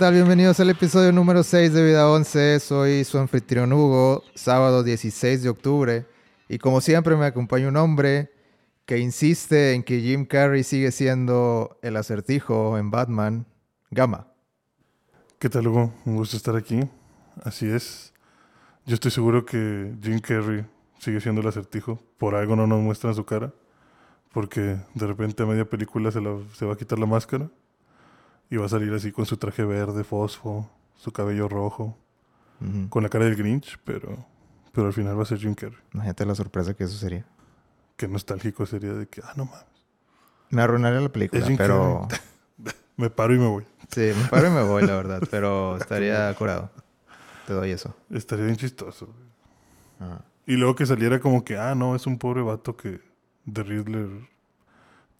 tal? Bienvenidos al episodio número 6 de Vida 11. Soy su anfitrión Hugo, sábado 16 de octubre. Y como siempre me acompaña un hombre que insiste en que Jim Carrey sigue siendo el acertijo en Batman, Gama. ¿Qué tal, Hugo? Un gusto estar aquí. Así es. Yo estoy seguro que Jim Carrey sigue siendo el acertijo. Por algo no nos muestran su cara. Porque de repente a media película se, la- se va a quitar la máscara. Y va a salir así con su traje verde, fosfo, su cabello rojo. Con la cara del Grinch, pero, pero al final va a ser Jim Carrey. Imagínate la sorpresa que eso sería. Qué nostálgico sería de que, ah, no mames. Me arruinaría la película, pero... Me paro y me voy. Sí, me paro y me voy, la verdad. Pero estaría curado. Te doy eso. Estaría bien chistoso. Ajá. Y luego que saliera como que, ah, no, es un pobre vato que de Riddler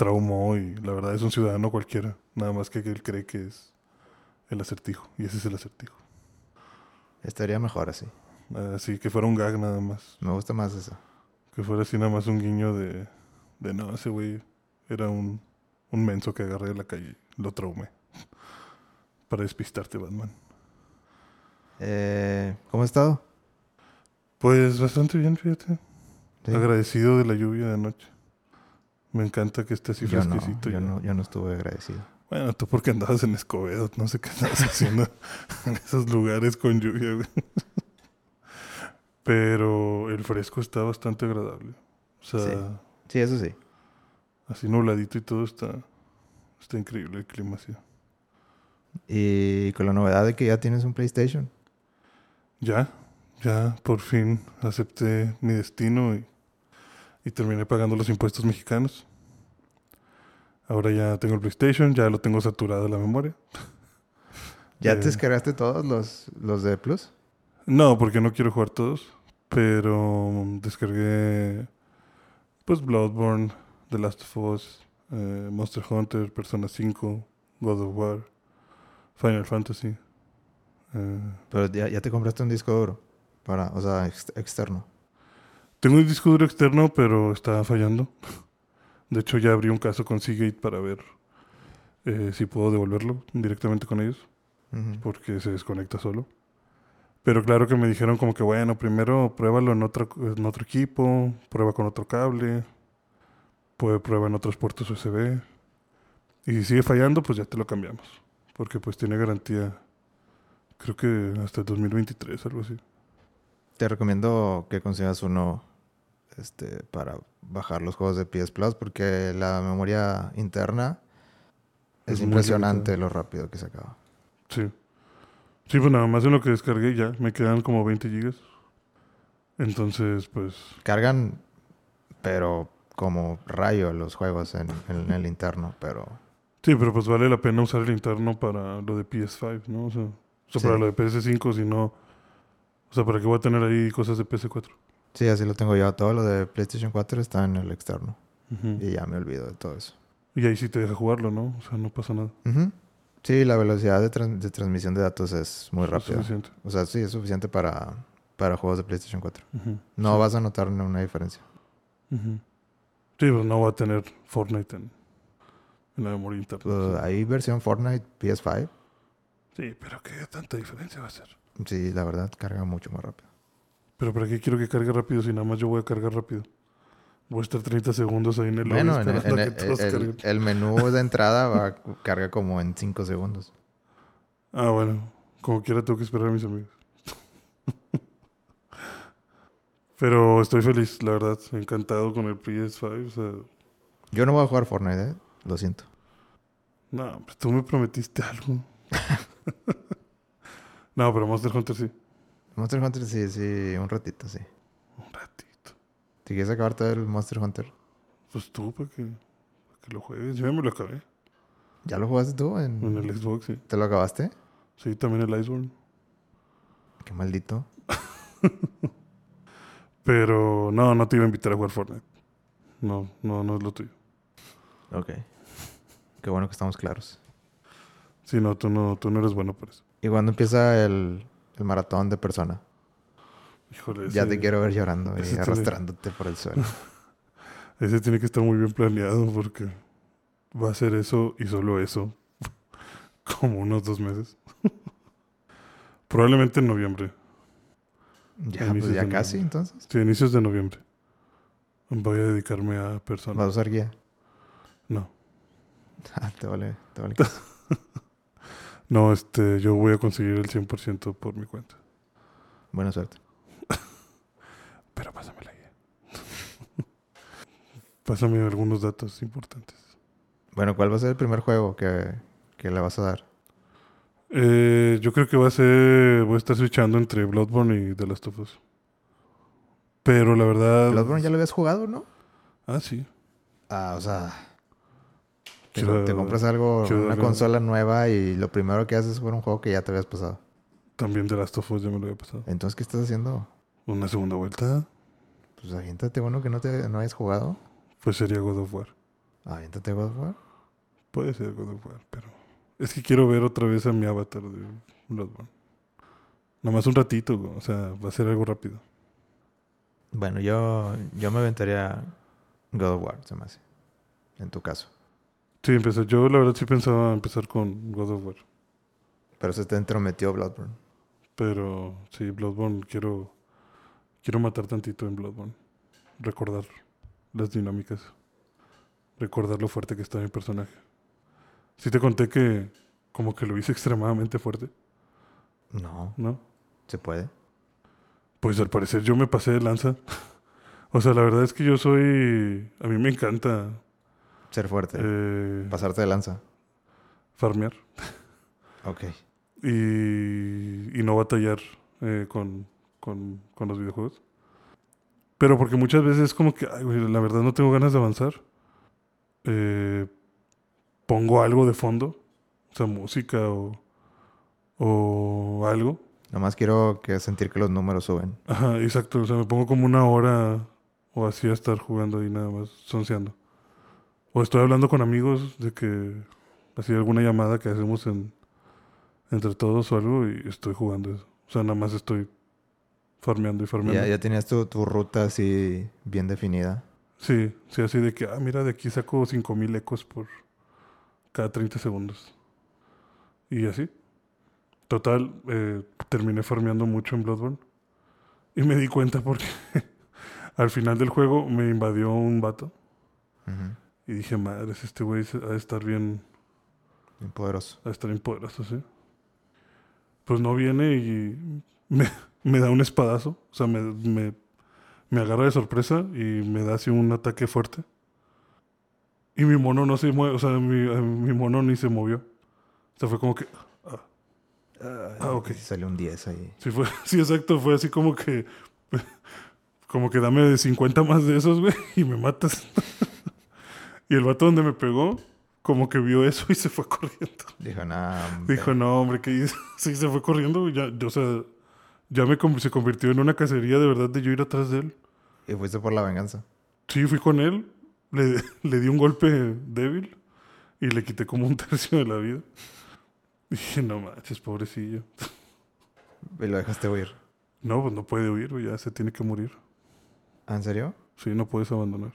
traumó y la verdad es un ciudadano cualquiera. Nada más que él cree que es el acertijo. Y ese es el acertijo. Estaría mejor así. Así que fuera un gag nada más. Me gusta más eso. Que fuera así nada más un guiño de, de no, ese güey era un, un menso que agarré de la calle lo traumé. Para despistarte, Batman. Eh, ¿Cómo has estado? Pues bastante bien, fíjate. Sí. Agradecido de la lluvia de anoche. Me encanta que esté así Yo no, yo ya. no, yo no estuve agradecido. Bueno, tú porque andabas en Escobedo, no sé qué andabas haciendo en esos lugares con lluvia, güey. Pero el fresco está bastante agradable. O sea, Sí. Sí, eso sí. así nubladito y todo está, está increíble el clima así. Y con la novedad de que ya tienes un PlayStation. Ya, ya por fin acepté mi destino y, y terminé pagando los impuestos mexicanos. Ahora ya tengo el PlayStation, ya lo tengo saturado la memoria. ¿Ya Eh. te descargaste todos los, los de Plus? No, porque no quiero jugar todos. Pero descargué pues Bloodborne, The Last of Us, eh, Monster Hunter, Persona 5, God of War, Final Fantasy. Eh, Pero ya, ya te compraste un disco duro. Para, o sea, ex- externo. Tengo un disco duro externo, pero está fallando. De hecho, ya abrí un caso con Seagate para ver eh, si puedo devolverlo directamente con ellos. Ujú. porque se desconecta solo. Pero claro que me dijeron como que bueno, primero pruébalo en otro, en otro equipo, prueba con otro cable, puede prueba en otros puertos USB. Y si sigue fallando, pues ya te lo cambiamos. Porque pues tiene garantía, creo que hasta el 2023, algo así. Te recomiendo que consigas uno este, para bajar los juegos de PS Plus porque la memoria interna es, Es impresionante lo rápido que se acaba. Sí. Sí, pues nada más en lo que descargué ya, me quedan como 20 gigas. Entonces, pues Cargan, pero como rayo los juegos en, en el interno, pero Sí, pero pues vale la pena usar el interno para lo de PS5, ¿no? O sea, o sea, Sí. para lo de PS5, si no... O sea, ¿para qué voy a tener ahí cosas de PS4? Sí, así lo tengo yo. Todo lo de PlayStation 4 está en el externo y ya me olvido de todo eso. Y ahí sí te deja jugarlo, ¿no? O sea, no pasa nada. Sí, la velocidad de, tran- de transmisión de datos es muy Es rápida. suficiente. O sea, sí, es suficiente para, para juegos de PlayStation 4. Ujú. No Sí. vas a notar ninguna diferencia. Sí, pues no voy a tener Fortnite en, en la memoria interna. Pues, ¿Hay versión Fortnite PS5? Sí, pero ¿qué tanta diferencia va a ser? Sí, la verdad, carga mucho más rápido. ¿Pero para qué quiero que cargue rápido si nada más yo voy a cargar rápido? Voy a estar 30 segundos ahí en el Bueno, en el, en el- el- menú de entrada va, carga como en 5 segundos. Ah, bueno. Como quiera tengo que esperar a mis amigos. Pero estoy feliz, la verdad. Encantado con el PS5. O sea, Yo no voy a jugar Fortnite, ¿eh? Lo siento. no, pues tú me prometiste algo. no, pero Monster Hunter sí. Monster Hunter sí, sí, un ratito, sí. Un ratito. Si quieres acabar todo el Monster Hunter, Pues tú, para que, para que lo juegues. Yo ya me lo acabé. ¿ya lo jugaste tú? En... En el Xbox, sí. ¿Te lo acabaste? Sí, también el Iceborne. Qué maldito. Pero no, no te iba a invitar a jugar Fortnite. No, no, no es lo tuyo. Ok. Qué bueno que estamos claros. Sí, no, tú no, tú no eres bueno por eso. ¿Y cuando empieza el, el maratón de persona? Híjole, Ya ese- te quiero ver llorando y tiene- arrastrándote por el suelo. Ese tiene que estar muy bien planeado porque va a ser eso y solo eso. Como unos dos meses. Probablemente en noviembre. Ya, pues ya casi, noviembre. entonces. Sí, inicios de noviembre. Voy a dedicarme a Vas a personas. usar guía. No. Ah, te vale, te vale. No, este, yo voy a conseguir el 100% por mi cuenta. Buena suerte. Pero pásame la guía. pásame algunos datos importantes. Bueno, ¿cuál va a ser el primer juego que, que le vas a dar? Eh, yo creo que va a ser. Voy a estar switchando entre Bloodborne y The Last of Us. Pero la verdad. Bloodborne ya lo habías jugado, ¿no? Ah, sí. Ah, o sea... Te, te compras algo, una consola nueva y lo primero que haces es jugar un juego que ya te habías pasado. También The Last of Us ya me lo había pasado. Entonces, ¿qué estás haciendo? Una segunda vuelta, Pues aviéntate uno que no, te, no hayas jugado. pues sería God of War. Aviéntate God of War. Puede ser God of War, pero. Es que quiero ver otra vez a mi avatar de Bloodborne. Nomás un ratito, o sea, va a ser algo rápido. Bueno, yo, yo me aventaría God of War, se me hace. En tu caso. Sí, empecé. Yo la verdad sí pensaba empezar con God of War. Pero se te entrometió Bloodborne. Pero sí, Bloodborne quiero. Quiero matar tantito en Bloodborne. Recordar las dinámicas. Recordar lo fuerte que está mi personaje. Sí te conté que como que lo hice extremadamente fuerte, No, ¿no? se puede. Pues al parecer yo me pasé de lanza. o sea, la verdad es que yo soy... A mí me encanta Ser fuerte. eh, Pasarte de lanza. farmear Ok. y, y no batallar eh, con, con, con los videojuegos. Pero porque muchas veces es como que, ay, güey, la verdad no tengo ganas de avanzar. Eh, pongo algo de fondo, o sea, música o, o algo. Nomás quiero que sentir que los números suben. Ajá, exacto. O sea, me pongo como una hora o así a estar jugando ahí nada más, sonceando. O estoy hablando con amigos de que así alguna llamada que hacemos en, entre todos o algo y estoy jugando eso. O sea, nada más estoy farmeando y farmeando. Ya, ya tenías tu, tu ruta así bien definida. Sí, sí, así de que, ah, mira, de aquí saco 5000 ecos por cada 30 segundos. Y así. Total, eh, terminé farmeando mucho en Bloodborne. Y me di cuenta porque al final del juego me invadió un vato. Ujú. Y dije, madres, este güey ha de estar bien, Bien poderoso. ha de estar bien poderoso, ¿sí? Pues no viene y me, me da un espadazo. O sea, me, me, me agarra de sorpresa y me da así un ataque fuerte. Y mi mono no se mueve, o sea, mi, eh, mi mono ni se movió. O sea, fue como que... Ah, ok. Salió un 10 ahí. Sí, fue, sí, exacto, fue así como que... Como que dame de 50 más de esos, güey, y me matas. Y el vato donde me pegó, como que vio eso y se fue corriendo. Dijo, nada. Dijo, no, hombre, ¿qué hizo? Sí, se fue corriendo. Ya, yo, o sea, ya me se convirtió en una cacería de verdad de yo ir atrás de él. Y fuiste por la venganza. Sí, fui con él, le, le di un golpe débil y le quité como un tercio de la vida. Y dije, no manches, pobrecillo. Y lo dejaste huir. No, pues no puede huir, ya se tiene que morir. ¿Ah, ¿En serio? Sí, no puedes abandonar.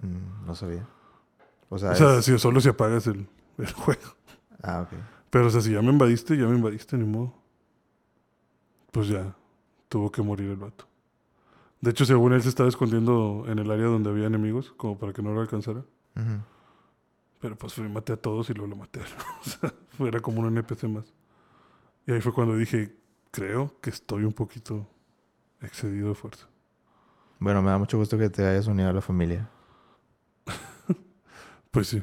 Mm, no sabía. O sea, O sea, es- si solo si apagas el, el juego. Ah, ok. Pero, o sea, si ya me invadiste, ya me invadiste, ni modo. Pues ya, tuvo que morir el vato. De hecho, según él se estaba escondiendo en el área donde había enemigos, como para que no lo alcanzara. Pero pues fui, maté a todos y luego lo maté. o sea, fue- era como un NPC más. Y ahí fue cuando dije, creo que estoy un poquito excedido de fuerza. Bueno, me da mucho gusto que te hayas unido a la familia. Pues sí,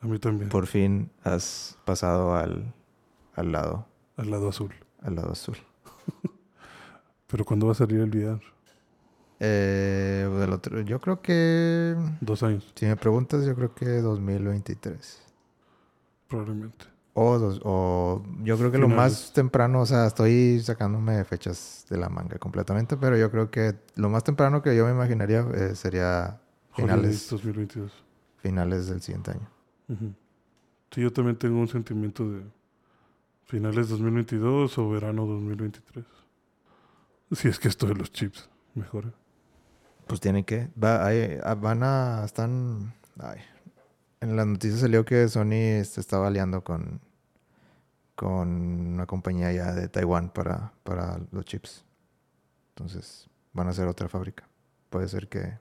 a mí también. Por fin has pasado al, al lado, Al lado azul. al lado azul. Pero ¿cuándo va a salir el VR? Eh, del otro, yo creo que, Dos años, si me preguntas, yo creo que 2023. probablemente. O, dos- o yo creo que lo más temprano, o sea, estoy sacándome fechas de la manga completamente, pero yo creo que lo más temprano que yo me imaginaría eh, sería Finales finales, 2022. Finales del siguiente año. Sí, yo también tengo un sentimiento de finales 2022 o verano 2023. Si es que esto de los chips mejora. Pues tienen que, va, hay- ah, van a, están, ay, en las noticias salió que Sony se estaba aliando con, con una compañía ya de Taiwán para, para los chips. Entonces van a hacer otra fábrica. Puede ser que,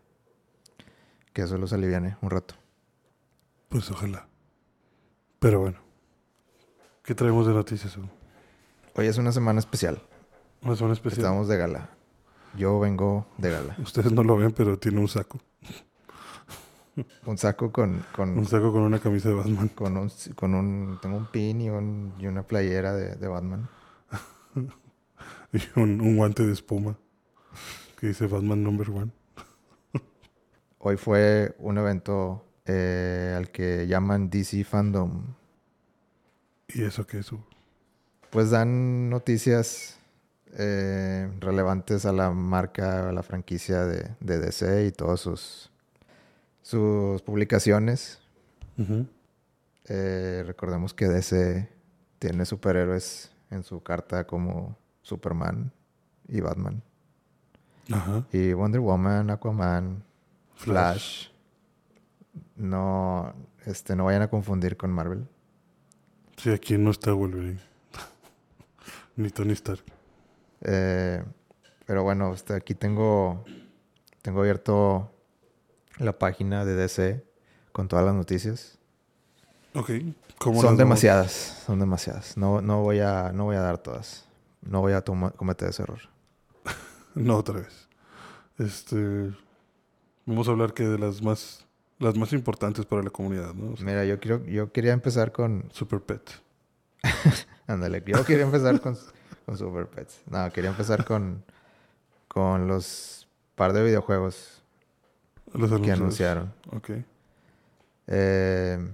que eso los aliviane un rato. Pues ojalá. Pero bueno. ¿Qué traemos de noticias? Hugo? Hoy es una semana especial. Una semana especial. Estamos de gala. Yo vengo de gala. Ustedes no lo ven, pero tiene un saco. Un saco con... con Un saco con una camisa de Batman. con un, con un... Tengo un pin y, un- y una playera de, de Batman. Y un, un guante de espuma. Que dice Batman number one. Hoy fue un evento eh, al que llaman DC Fandom. ¿Y eso qué es? Pues dan noticias eh, relevantes a la marca, a la franquicia de, de DC y todas sus, sus publicaciones. Eh, recordemos que DC tiene superhéroes en su carta como Superman y Batman. Ajá. Y Wonder Woman, Aquaman, Flash. No, este, no vayan a confundir con Marvel. Sí, aquí no está Wolverine. Ni Tony Stark. Eh, pero bueno, este, aquí tengo, tengo abierto la página de DC con todas las noticias. Ok. ¿Cómo las Son vamos? demasiadas, son demasiadas. No, no, voy a, no voy a dar todas. No voy a cometer ese error. No, otra vez. Este. Vamos a hablar que de las más. Las más importantes para la comunidad, ¿no? O sea, Mira, yo, quiero, yo quería empezar con... Super Pet. Ándale, yo quería empezar con, con Super Pets. No, quería empezar con, con los par de videojuegos Los que anuncios. anunciaron. Ok. Eh,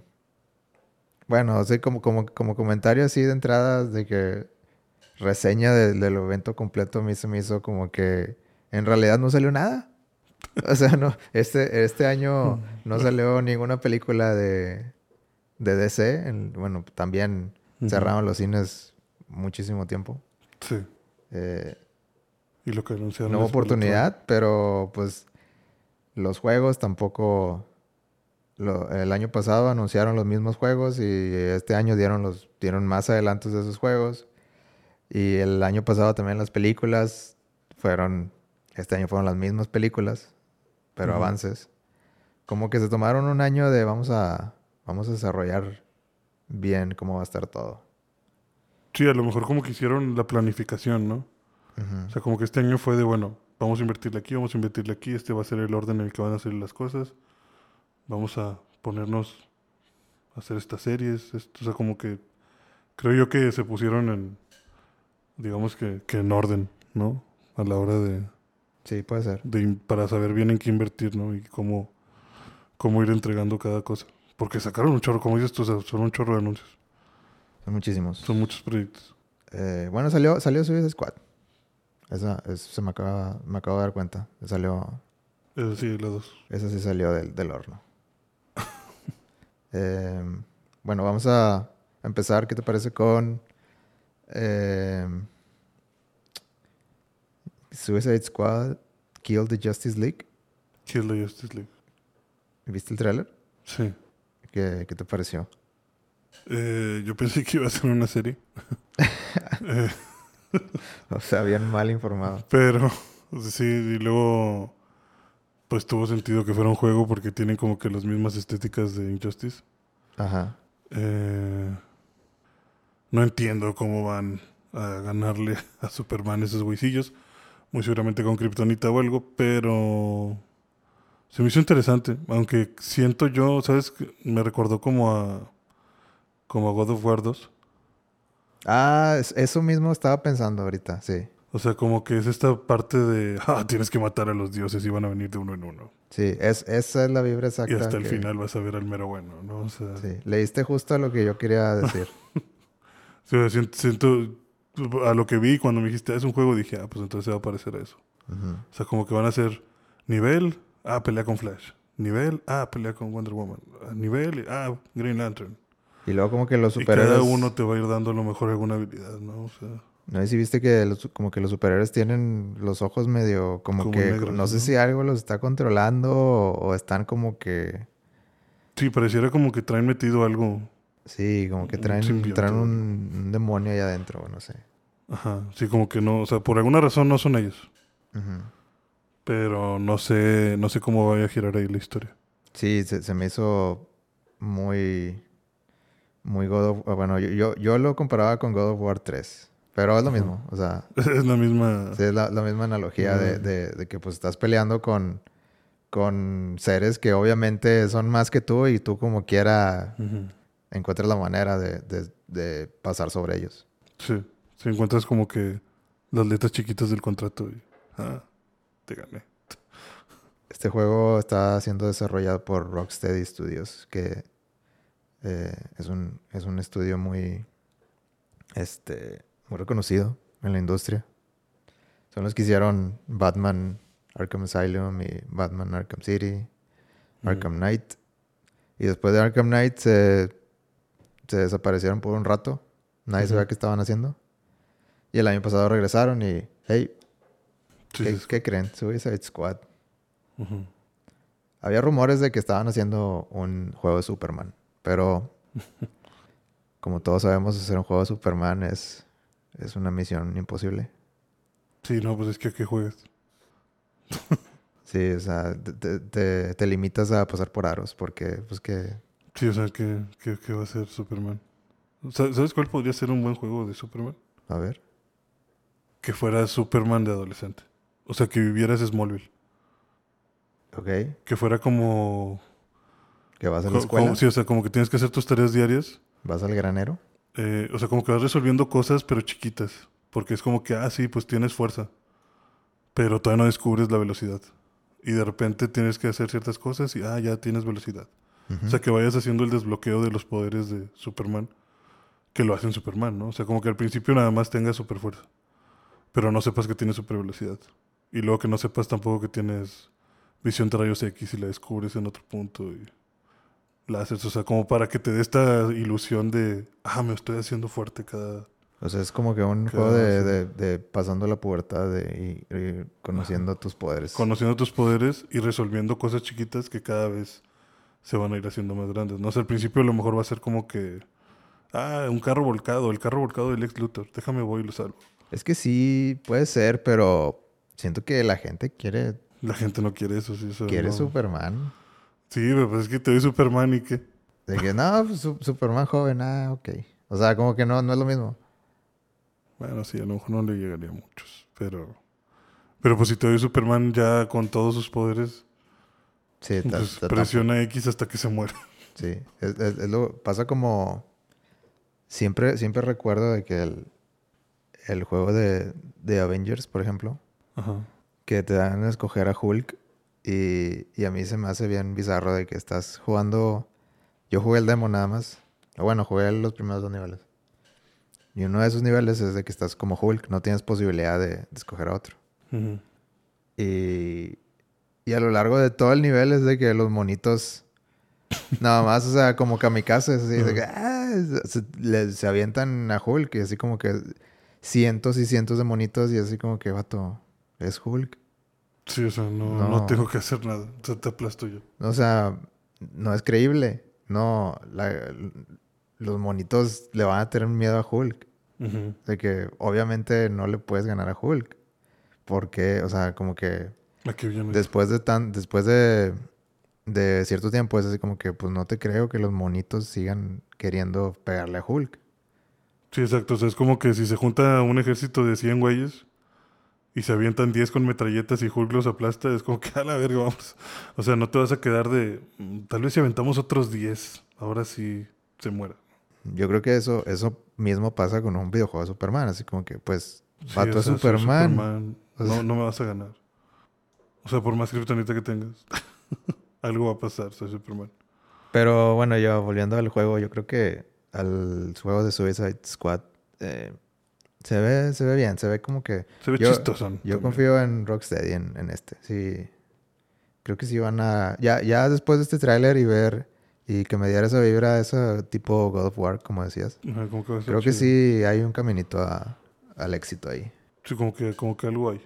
bueno, así como, como, como comentario así de entrada de que reseña de- del evento completo a mí se me hizo como que en realidad no salió nada. O sea, no, este, este año no salió ninguna película de, de DC. En- bueno, también cerraron los cines muchísimo tiempo. Sí. Eh, Y lo que anunciaron. no hubo oportunidad, pero pues los juegos tampoco. lo- el año pasado anunciaron los mismos juegos y este año dieron los dieron más adelantos de esos juegos. Y el año pasado también las películas fueron este año fueron las mismas películas, pero avances. Como que se tomaron un año de vamos a vamos a desarrollar bien cómo va a estar todo. Sí, a lo mejor como que hicieron la planificación, ¿no? O sea, como que este año fue de, bueno, vamos a invertirle aquí, vamos a invertirle aquí, este va a ser el orden en el que van a hacer las cosas. Vamos a ponernos a hacer estas series. esto, o sea, como que creo yo que se pusieron en, digamos que, que en orden, ¿no? A la hora de, Sí, puede ser. de para saber bien en qué invertir, ¿no? Y cómo, cómo ir entregando cada cosa. Porque sacaron un chorro, como dices tú, o sea, son un chorro de anuncios. Son muchísimos. Son muchos proyectos. Eh, bueno, salió, salió Suicide Squad. Esa, es- se me acaba, me acabo de dar cuenta. Salió, Eso sí, las dos. esa sí salió del, del horno. Eh, bueno, vamos a empezar. ¿Qué te parece con eh, Suicide Squad Kill the Justice League? Kill the Justice League. ¿Viste el tráiler? Sí. ¿Qué, qué te pareció? Eh, yo pensé que iba a ser una serie. Eh, O sea, bien mal informado. pero sí, y luego pues tuvo sentido que fuera un juego porque tienen como que las mismas estéticas de Injustice. Ajá. Eh, no entiendo cómo van a ganarle a Superman esos güeycillos. Muy seguramente con Kryptonita o algo, pero se me hizo interesante. Aunque siento yo, ¿sabes? Me recordó como a como a God of War 2. Ah, es- eso mismo estaba pensando ahorita, sí. O sea, como que es esta parte de, ah, tienes que matar a los dioses y van a venir de uno en uno. Sí, es, esa es la vibra exacta. Y hasta el que- final vas a ver al mero bueno, ¿no? O sea, Sí, leíste justo lo que yo quería decir. sí, siento- a lo que vi cuando me dijiste, "Ah, es un juego, dije, ah, pues entonces se va a parecer a eso. O sea, como que van a ser nivel, ah, pelea con Flash. Nivel, ah, pelea con Wonder Woman. Nivel, ah, Green Lantern. Y luego como que los Y superhéroes... cada uno te va a ir dando a lo mejor alguna habilidad, ¿no? O sea, No sé si viste que los- como que los superhéroes tienen los ojos medio como, Como que... negros, no sé ¿no? si algo los está controlando o, o están como que... sí, pareciera como que traen metido algo Sí, como que traen, traen un, un demonio ahí adentro, no sé. Ajá, sí, como que no, o sea, por alguna razón no son ellos. Ujú. Pero no sé, no sé cómo vaya a girar ahí la historia. Sí, se, se me hizo muy. Muy God of ah, Bueno, yo, yo, yo lo comparaba con God of War 3. Pero es lo mismo. O sea, es la misma. sí, es la, la misma analogía de, de- de que pues estás peleando con, con seres que obviamente son más que tú y tú como quiera encuentras la manera de- de pasar sobre ellos. Sí, si encuentras como que las letras chiquitas del contrato y. Ah, te gané. Este juego está siendo desarrollado por Rocksteady Studios, que eh, es, un, es un estudio muy, este, muy reconocido en la industria. Son los que hicieron Batman Arkham Asylum y Batman Arkham City, Arkham Knight. Y después de Arkham Knight se, se desaparecieron por un rato. Nadie sabía qué estaban haciendo. Y el año pasado regresaron y, hey, Sí, ¿qué, sí, qué creen? Suicide Squad. Había rumores de que estaban haciendo un juego de Superman, pero como todos sabemos, hacer un juego de Superman es, es una misión imposible. Sí, no, pues es que ¿a qué juegas? Sí, o sea, te, te- te- limitas a pasar por aros, porque pues que... Sí, o sea, ¿qué, qué, qué va a ser Superman? Sa- ¿Sabes cuál podría ser un buen juego de Superman? A ver. Que fuera Superman de adolescente. O sea, que vivieras Smallville. Ok. Que fuera como... Que vas a la escuela, como- sí, o sea, como que tienes que hacer tus tareas diarias. vas al granero. eh, o sea, como que vas resolviendo cosas, pero chiquitas. Porque es como que, ah, sí, pues tienes fuerza. Pero todavía no descubres la velocidad. Y de repente tienes que hacer ciertas cosas y, ah, ya tienes velocidad. O sea, que vayas haciendo el desbloqueo de los poderes de Superman, que lo hacen Superman, ¿no? O sea, como que al principio nada más tengas super fuerza, pero no sepas que tienes super velocidad. Y luego que no sepas tampoco que tienes visión de rayos X y la descubres en otro punto y la haces, o sea, como para que te dé esta ilusión de, ah, me estoy haciendo fuerte cada... O sea, es como que un juego de, de- de pasando la pubertad de, y, y conociendo tus poderes. Conociendo tus poderes y resolviendo cosas chiquitas que cada vez se van a ir haciendo más grandes. No sé, al principio a lo mejor va a ser como que, ah, un carro volcado, el carro volcado del ex Luthor, déjame voy y lo salvo. Es que sí, puede ser, pero siento que la gente quiere, La gente no quiere eso, sí. eso quiere no. Superman. Sí, pero pues es que te doy Superman y qué. De que, no, pues, Su- Superman joven, ah, ok. O sea, como que no, no es lo mismo. Bueno, sí, a lo mejor no le llegaría a muchos, pero... Pero pues si te doy Superman ya con todos sus poderes, Sí, ta- pues ta- ta- presiona X hasta que se muera. sí. Es, es- es lo, pasa como... Siempre, siempre recuerdo de que el, el juego de, de Avengers, por ejemplo, Ajá. que te dan a escoger a Hulk y, y a mí se me hace bien bizarro de que estás jugando... Yo jugué el demo nada más. Bueno, jugué los primeros dos niveles. Y uno de esos niveles es de que estás como Hulk, no tienes posibilidad de, de escoger a otro. Y, y a lo largo de todo el nivel es de que los monitos, nada más, o sea, como kamikazes, así, de que, ah, se, le- se avientan a Hulk y así como que cientos y cientos de monitos y así como que, vato, es Hulk. Sí, o sea, no, No. no. tengo que hacer nada. O sea, te aplasto yo. O sea, no es creíble. No, la- los monitos le van a tener miedo a Hulk. Ujú. De que obviamente no le puedes ganar a Hulk. Porque, o sea, como que después de tan, después de, de cierto tiempo es así como que pues no te creo que los monitos sigan queriendo pegarle a Hulk. Sí, exacto. O sea, es como que si se junta un ejército de 100 güeyes y se avientan 10 con metralletas y Hulk los aplasta, es como que a la verga, vamos. O sea, no te vas a quedar de. mm, Tal vez si aventamos otros 10, ahora sí se muera. Yo creo que eso, eso mismo pasa con un videojuego de Superman, así como que pues Sí, vato o es sea, soy Superman. Superman. O sea- No, no me vas a ganar. O sea, por más kriptonita que tengas, algo va a pasar, soy Superman. Pero bueno, yo volviendo al juego, yo creo que al juego de Suicide Squad eh, se ve, se ve bien, se ve como que Se ve Yo- chistosón. Yo confío en Rocksteady en, en este. Sí. Creo que sí van a. Ya, ya después de este tráiler y ver. Y que me diera esa vibra, ese tipo God of War, como decías. Ajá, como que Creo que chido. sí hay un caminito a- al éxito ahí. Sí, como que, como que algo hay.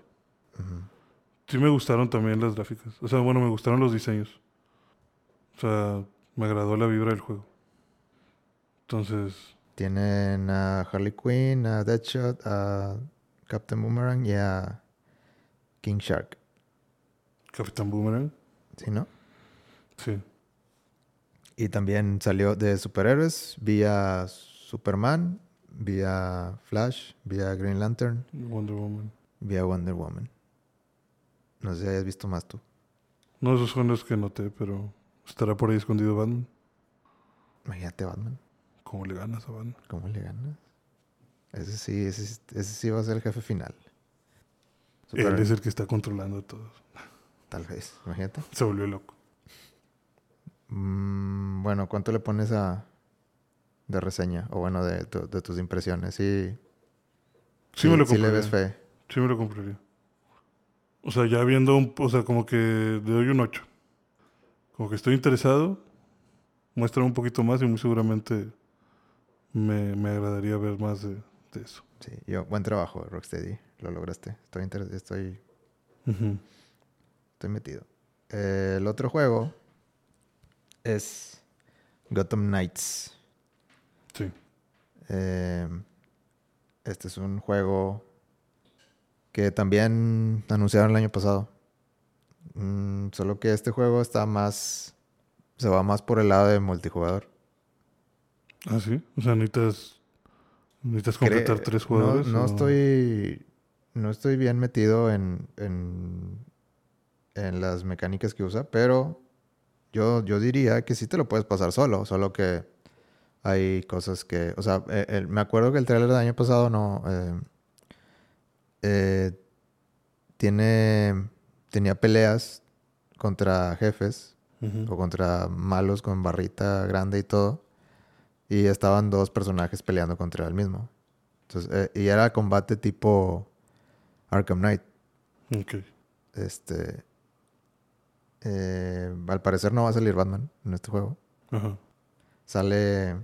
Sí me gustaron también las gráficas. O sea, bueno, me gustaron los diseños. O sea, me agradó la vibra del juego. Entonces, Tienen a Harley Quinn, a Deadshot, a Captain Boomerang y a King Shark. Capitán Boomerang. ¿Sí, no? Sí. Y también salió de superhéroes vía Superman, vía Flash, vía Green Lantern, Wonder Woman. vía Wonder Woman. No sé si hayas visto más tú. No, esos son los que noté, pero estará por ahí escondido Batman. Imagínate Batman. ¿Cómo le ganas a Batman? ¿Cómo le ganas? Ese sí, ese, sí- ese sí va a ser el jefe final. Super- Él es el que está controlando a todos. Tal vez, imagínate. Se volvió loco. Mm, bueno, ¿cuánto le pones a de reseña? O bueno, de, tu- de tus impresiones. Sí, Sí, me lo sí le compraría. ves fe. Sí me lo compraría. O sea, ya viendo un... O sea, como que le doy un 8. Como que estoy interesado. Muestra un poquito más y muy seguramente me, me agradaría ver más de, de eso. Sí, yo, buen trabajo, Rocksteady. Lo lograste. Estoy, inter- estoy, estoy metido. Eh, el otro juego es Gotham Knights. Sí. Eh, este es un juego que también anunciaron el año pasado. Mm, solo que este juego está más. Se va más por el lado de multijugador. Ah, sí. O sea, necesitas... Necesitas Cre- completar tres jugadores. No, estoy. No estoy bien metido en, en. en las mecánicas que usa, pero yo, yo diría que sí te lo puedes pasar solo. Solo que hay cosas que. O sea, eh, el- me acuerdo que el trailer del año pasado no. eh, eh, tiene. Tenía peleas contra jefes o contra malos con barrita grande y todo. Y estaban dos personajes peleando contra el mismo. Entonces, eh, y era combate tipo Arkham Knight. Ok. Este. eh, al parecer no va a salir Batman en este juego. Ajá. Sale.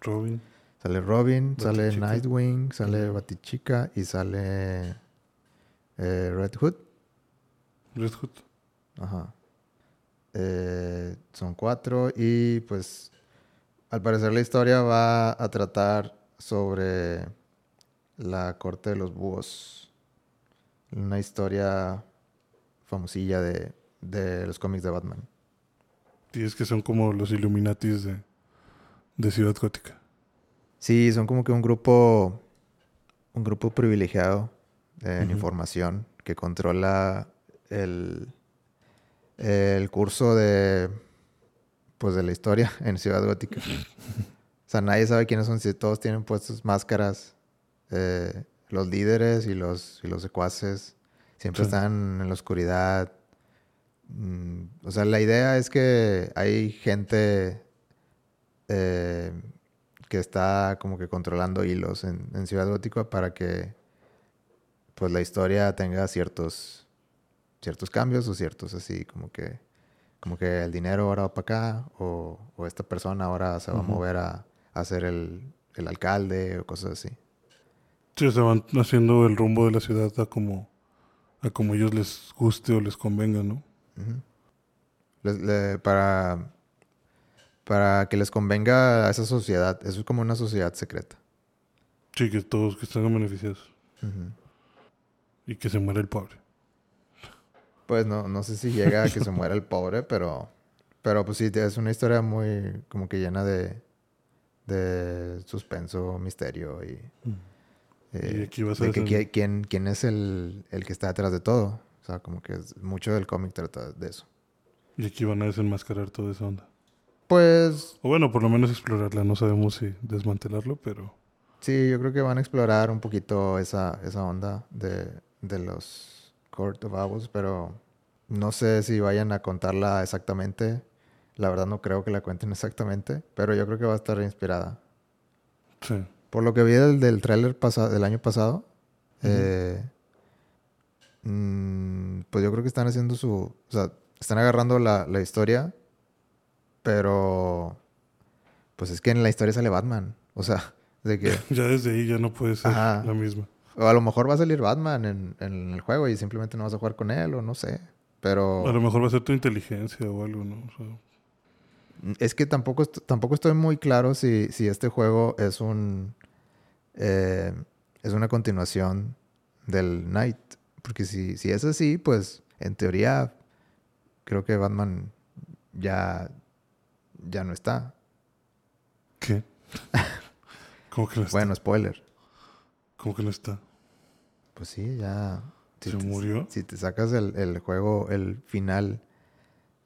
Robin. Sale Robin, sale. Nightwing, sale Batichica y sale eh, Red Hood. Red Hood. Ajá. Son cuatro y pues al parecer la historia va a tratar sobre la corte de los búhos. Una historia famosilla de, de los cómics de Batman. Y es que son como los Illuminatis de, de Ciudad Gótica. Sí, son como que un grupo, un grupo privilegiado en información que controla el, el curso de, pues de la historia en Ciudad Gótica. o sea, nadie sabe quiénes son, si todos tienen puestos máscaras, eh, los líderes y los, y los secuaces siempre Sí. están en la oscuridad. Mm, o sea, la idea es que hay gente eh, que está como que controlando hilos en, en Ciudad Gótica para que pues la historia tenga ciertos ciertos cambios o ciertos así como que como que el dinero ahora va para acá o, o esta persona ahora se va a mover a, a ser el, el alcalde o cosas así. Sí, se van haciendo el rumbo de la ciudad a como, a como ellos les guste o les convenga, ¿no? Ujú. Les- le- para, para que les convenga a esa sociedad. Eso es como una sociedad secreta. Sí, que todos que estén beneficiados. Y que se muera el pobre. Pues no, no sé si llega a que se muera el pobre, pero, pero pues sí, es una historia muy como que llena de, de suspenso, misterio y, eh, Y aquí vas a de que hacer- quién, quién es el, el que está detrás de todo. O sea, como que es- mucho del cómic trata de eso. Y aquí van a desenmascarar toda esa onda. Pues O bueno, por lo menos explorarla. No sabemos si desmantelarlo, pero... Sí, yo creo que van a explorar un poquito esa, esa onda de, de los Court of Owls, pero no sé si vayan a contarla exactamente. La verdad no creo que la cuenten exactamente, pero yo creo que va a estar inspirada. Sí. Por lo que vi del, del tráiler del año pasado, eh, mm, pues yo creo que están haciendo su... O sea, están agarrando la, la historia, pero... Pues es que en la historia sale Batman. O sea, de que... Ya desde ahí ya no puede ser Ajá. la misma. O a lo mejor va a salir Batman en, en el juego y simplemente no vas a jugar con él o no sé. Pero... A lo mejor va a ser tu inteligencia o algo, ¿no? O sea, Es que tampoco, tampoco estoy muy claro si, si este juego es un. eh, es una continuación del Knight. Porque si, si es así, pues en teoría creo que Batman ya, ya no está. ¿Qué? ¿Cómo que no está? Bueno, spoiler. ¿Cómo que no está? Pues sí, ya. si ¿Se te- murió? Si te sacas el, el juego, el final,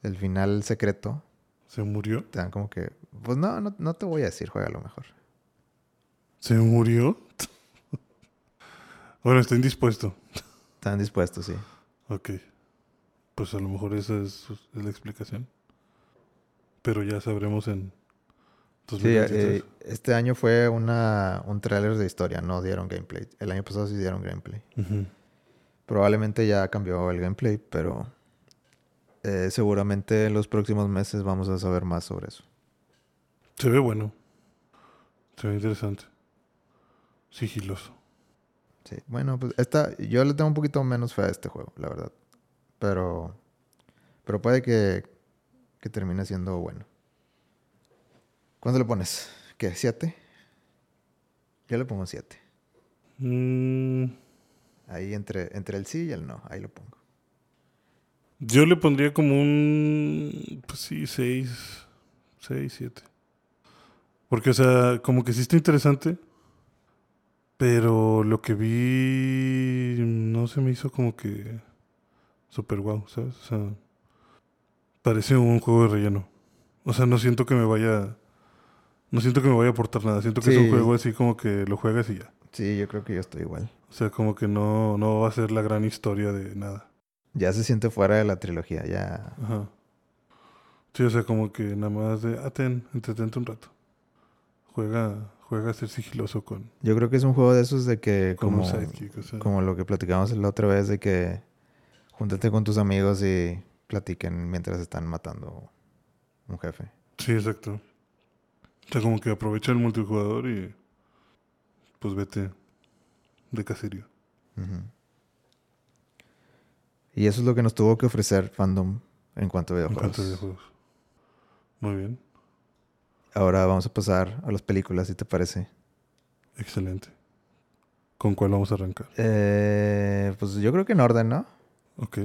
el final secreto, ¿Se murió? te dan como que. Pues no, no, no te voy a decir, juega lo mejor. ¿Se murió? bueno, está indispuesto. Están dispuestos, sí. Ok. Pues a lo mejor esa es, es la explicación. Pero ya sabremos en Sí, 2023. eh, este año fue una, un tráiler de historia, no dieron gameplay. El año pasado sí dieron gameplay. Probablemente ya cambió el gameplay, pero eh, seguramente en los próximos meses vamos a saber más sobre eso. Se ve bueno. Se ve interesante. Sigiloso. Sí, bueno, pues esta, yo le tengo un poquito menos fe a este juego, la verdad. Pero, pero puede que, que termine siendo bueno. ¿Cuánto le pones? ¿Qué? ¿Siete? Yo le pongo siete. Mm, Ahí entre, entre el sí y el no, ahí lo pongo. yo le pondría como un. Pues sí, 6. 6, 7. Porque, o sea, como que sí está interesante. Pero lo que vi. No se me hizo como que. Super wow, ¿sabes? O sea. Parece un juego de relleno. O sea, no siento que me vaya. No siento que me vaya a aportar nada. Siento que es un juego así como que lo juegas y ya. Sí, yo creo que yo estoy igual. O sea, como que no, no va a ser la gran historia de nada. Ya se siente fuera de la trilogía, ya. Ajá. Sí, o sea, como que nada más de, ah, ten, entretente un rato. Juega, juega a ser sigiloso con, Yo creo que es un juego de esos de que como como, sidekick. O sea, como lo que platicamos la otra vez de que júntate con tus amigos y platiquen mientras están matando un jefe. Sí, exacto. O sea, como que aprovecha el multijugador y pues vete de caserío. Ujú. Y eso es lo que nos tuvo que ofrecer Fandom en cuanto a En videojuegos. cuanto a videojuegos. Muy bien. Ahora vamos a pasar a las películas, si te parece. Excelente. ¿Con cuál vamos a arrancar? Eh, pues yo creo que en orden, ¿no? Ok.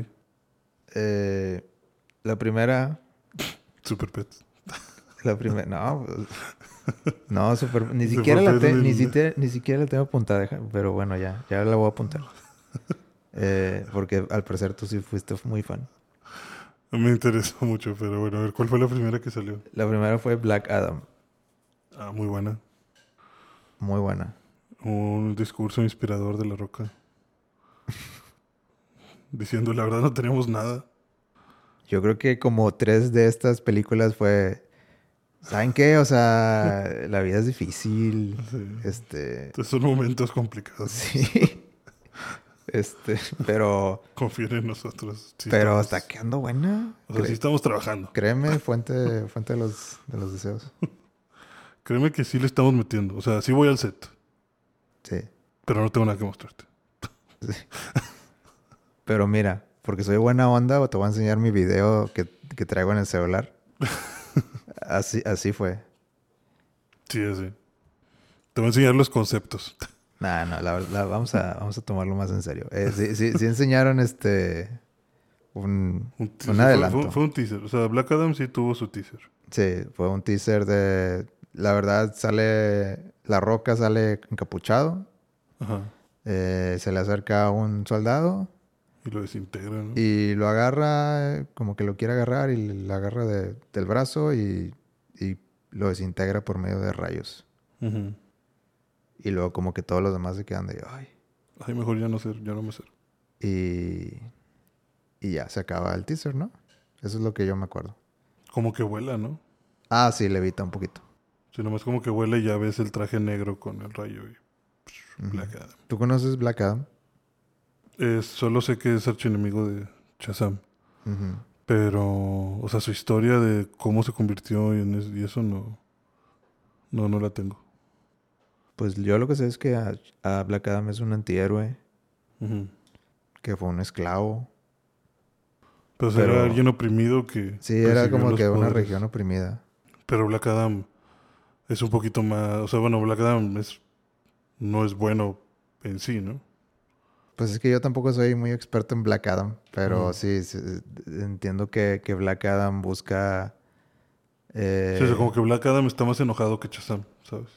Eh, la primera, Super Pets. La primera, no, pues, no, super, ni siquiera la te- ni siquiera, ni siquiera la tengo apuntada, pero bueno, ya, ya la voy a apuntar. Eh, porque al parecer tú sí fuiste muy fan. Me interesó mucho, pero bueno, a ver, ¿cuál fue la primera que salió? La primera fue Black Adam, Ah, muy buena. muy buena. Un discurso inspirador de la roca. Diciendo, la verdad no tenemos nada. Yo creo que como tres de estas películas fue, ¿saben qué? O sea, la vida es difícil, Sí. este, son momentos complicados. sí, este, pero, Confíen en nosotros. Sí pero estamos- está quedando buena. O sea, Cre- sí estamos trabajando. Créeme, fuente, fuente de los, de los deseos. Créeme que sí le estamos metiendo. O sea, sí voy al set, Sí, pero no tengo nada que mostrarte. sí. Pero mira, porque soy buena onda, te voy a enseñar mi video que, que traigo en el celular. Así, así fue. Sí, así. Te voy a enseñar los conceptos. Nah, no, la verdad, vamos a, vamos a tomarlo más en serio. Eh, sí, sí, sí enseñaron este un, Un, adelanto. Fue, fue un teaser. O sea, Black Adam sí tuvo su teaser. sí, fue un teaser de la verdad sale la roca sale encapuchado, Ajá. eh, se le acerca un soldado Y lo desintegra, ¿no? y lo agarra como que lo quiere agarrar y lo agarra de- del brazo y, y lo desintegra por medio de rayos. Y luego como que todos los demás se quedan de ay Ay, mejor ya no ser, ya no me ser. y y ya se acaba el teaser, ¿no? Eso es lo que yo me acuerdo. Como que vuela, ¿no? Ah, sí, levita un poquito. Si nomás como que vuela y ya ves el traje negro con el rayo y. Black Adam. ¿Tú conoces Black Adam? Eh, solo sé que es archienemigo de Shazam. Pero, o sea, su historia de cómo se convirtió en y eso no, no, no la tengo. Pues yo lo que sé es que a, a Black Adam es un antihéroe, que fue un esclavo. Sea, Pero- era alguien oprimido que... Sí, era como que una poderes. región oprimida. Pero Black Adam es un poquito más. O sea, bueno, Black Adam es, no es bueno en sí, ¿no? Pues es que yo tampoco soy muy experto en Black Adam, pero sí, sí, entiendo que, que Black Adam busca... eh, Sí, o sea, como que Black Adam está más enojado que Shazam, ¿sabes?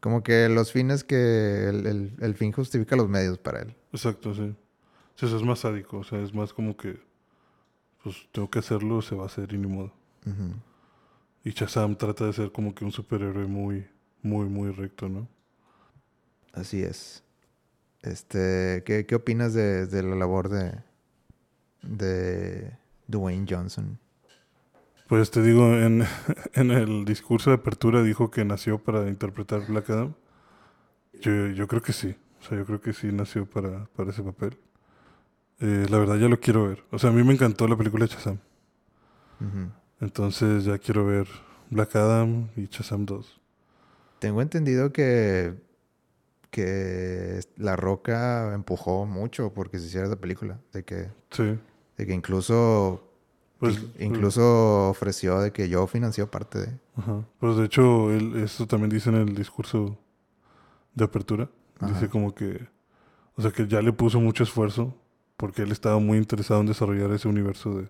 como que los fines que el, el- el fin justifica los medios para él. Exacto, sí. Sí, eso es más sádico, o sea, es más como que. Pues tengo que hacerlo, se va a hacer y ni modo. Y Shazam trata de ser como que un superhéroe muy, muy, muy recto, ¿no? Así es. Este, ¿qué, qué opinas de, de la labor de, de Dwayne Johnson? Pues te digo, en, en el discurso de apertura dijo que nació para interpretar Black Adam. Yo, yo creo que sí. O sea, yo creo que sí nació para, para ese papel. Eh, la verdad ya lo quiero ver. O sea, a mí me encantó la película de Shazam. Ujú. Entonces ya quiero ver Black Adam y Shazam 2. Tengo entendido que, que La Roca empujó mucho porque se hiciera esa película. De que, Sí. de que incluso, Pues, in- incluso ofreció de que yo financió parte de... Ajá. Pues de hecho, él, eso también dice en el discurso de apertura. Ajá. Dice como que, o sea, que ya le puso mucho esfuerzo porque él estaba muy interesado en desarrollar ese universo de,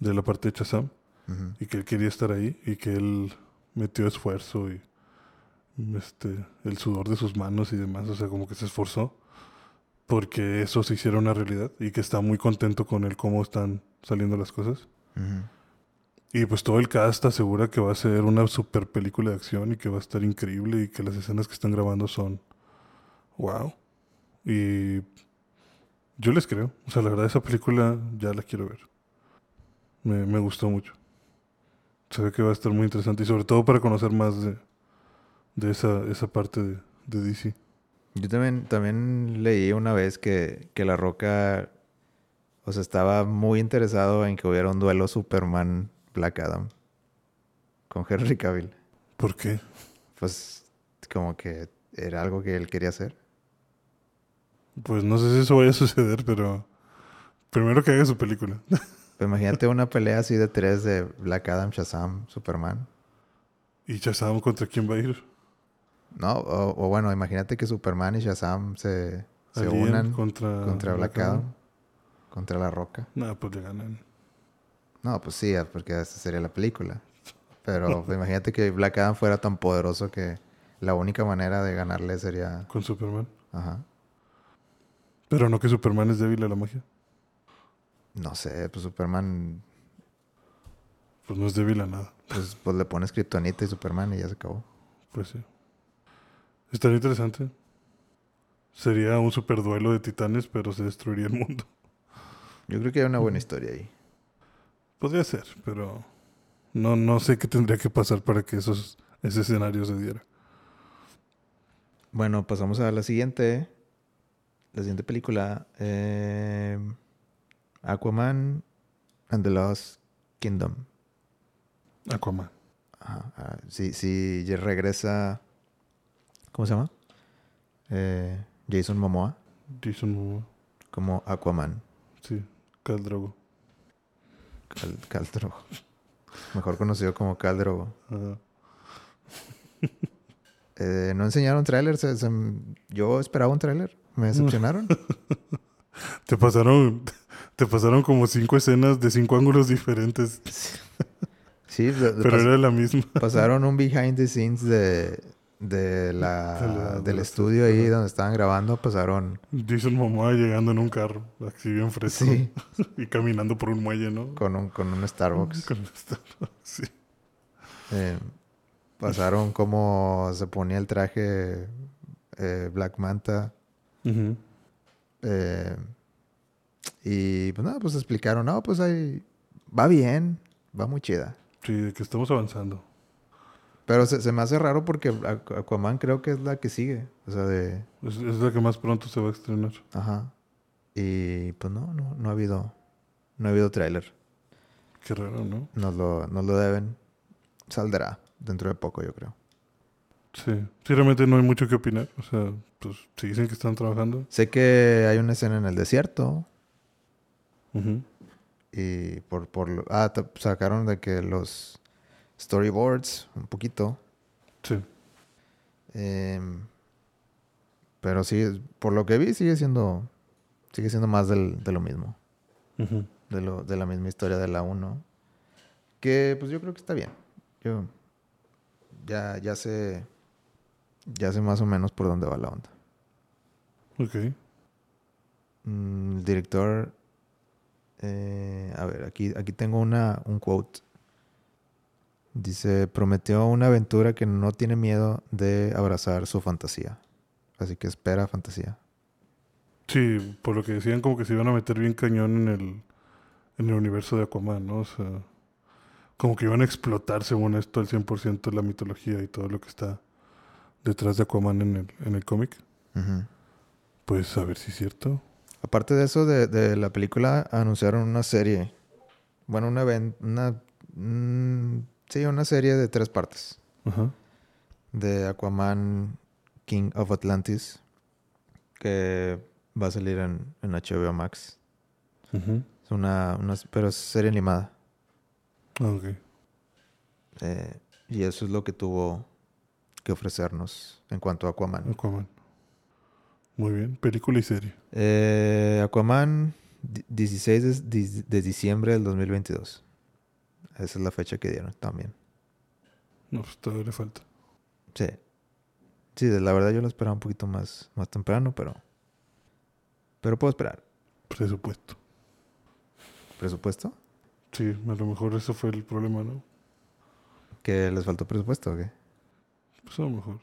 de la parte de Shazam Ujú. y que él quería estar ahí y que él metió esfuerzo y este el sudor de sus manos y demás, o sea, como que se esforzó porque eso se hiciera una realidad y que está muy contento con el cómo están saliendo las cosas. Y pues todo el cast asegura que va a ser una super película de acción y que va a estar increíble y que las escenas que están grabando son wow. Y yo les creo. O sea, la verdad esa película ya la quiero ver. Me, me gustó mucho. Se ve que va a estar muy interesante y sobre todo para conocer más de, de esa, esa parte de, de DC. Yo también, también leí una vez que, que La Roca, o sea, estaba muy interesado en que hubiera un duelo Superman-Black Adam con Henry Cavill. ¿Por qué? Pues como que era algo que él quería hacer. Pues no sé si eso vaya a suceder, pero primero que haga su película. Pero imagínate una pelea así de tres de Black Adam, Shazam, Superman. y sabemos contra quién va a ir. No, o, o bueno, imagínate que Superman y Shazam se, se unan contra, contra Black Adam, contra La Roca. No, pues le ganan. No, pues sí, porque esa sería la película. Pero pues, imagínate que Black Adam fuera tan poderoso que la única manera de ganarle sería... con Superman. Ajá. Pero no que Superman es débil a la magia. No sé, pues Superman... Pues no es débil a nada. Pues, pues le pones Kryptonita y Superman y ya se acabó. Pues sí. Estaría interesante. Sería un super duelo de titanes, pero se destruiría el mundo. Yo creo que hay una buena historia ahí. Podría ser, pero no, no sé qué tendría que pasar para que esos, ese escenario se diera. Bueno, pasamos a la siguiente. La siguiente película. eh, Aquaman and the Lost Kingdom. Aquaman. Ajá, ah, sí, sí, regresa. ¿Cómo se llama? Eh, Jason Momoa Jason Momoa. como Aquaman. Sí, Khal Drogo. Cal, Khal Drogo. Mejor conocido como Khal Drogo. Ajá. Eh, no enseñaron se- se- yo esperaba un trailer. Me decepcionaron. Te pasaron, te pasaron como cinco escenas de cinco ángulos diferentes, Sí, pero pas- era la misma. pasaron un behind the scenes de, de la, De la- de del la- estudio ahí donde estaban grabando. Pasaron. Jason Momoa llegando en un carro, así bien fresco, Sí, y caminando por un muelle, ¿no? con un, con un Starbucks. Con esta- sí. Eh, pasaron cómo se ponía el traje eh, Black Manta. Eh, y pues nada, pues explicaron, no, pues ahí va bien, va muy chida. Sí, de que estamos avanzando. Pero se, se me hace raro porque Aqu- Aquaman creo que es la que sigue. O sea, de... Es, es la que más pronto se va a estrenar. Ajá. Y pues no, no, no ha habido, no ha habido tráiler. Qué raro, ¿no? Nos lo, nos lo deben. Saldrá dentro de poco, yo creo. Sí. Sí, realmente no hay mucho que opinar. O sea, pues si dicen que están trabajando. Sé que hay una escena en el desierto. Ujú. Y por, por ah, sacaron de que los storyboards, un poquito. Sí. Em, pero sí, por lo que vi, sigue siendo. Sigue siendo más del- de lo mismo. De, lo, de la misma historia de la 1. Que pues yo creo que está bien. Yo ya, ya sé. Ya sé más o menos por dónde va la onda. Ok. Mm, el director. eh, a ver, aquí, aquí tengo una, un quote. Dice: Prometió una aventura que no tiene miedo de abrazar su fantasía. Así que espera fantasía. Sí, por lo que decían, como que se iban a meter bien cañón en el, en el universo de Aquaman, ¿no? O sea, como que iban a explotar, según esto, al 100% la mitología y todo lo que está detrás de Aquaman en el, en el cómic. Pues a ver si es cierto. Aparte de eso, de, de la película anunciaron una serie. Bueno, una, una sí, una serie de tres partes. Ajá. De Aquaman King of Atlantis. Que va a salir en, en HBO Max. Es una, una- pero es serie animada. Ah, ok. Eh, y eso es lo que tuvo que ofrecernos en cuanto a Aquaman. Aquaman. Muy bien. Película y serie. Eh, Aquaman, di- 16 de, de diciembre del 2022. Esa es la fecha que dieron también. No, pues todavía le falta. Sí. Sí, la verdad yo lo esperaba un poquito más, más temprano, pero... Pero puedo esperar. Presupuesto. ¿Presupuesto? Sí, a lo mejor eso fue el problema, ¿no? ¿Que les faltó presupuesto o qué? Pues a lo mejor.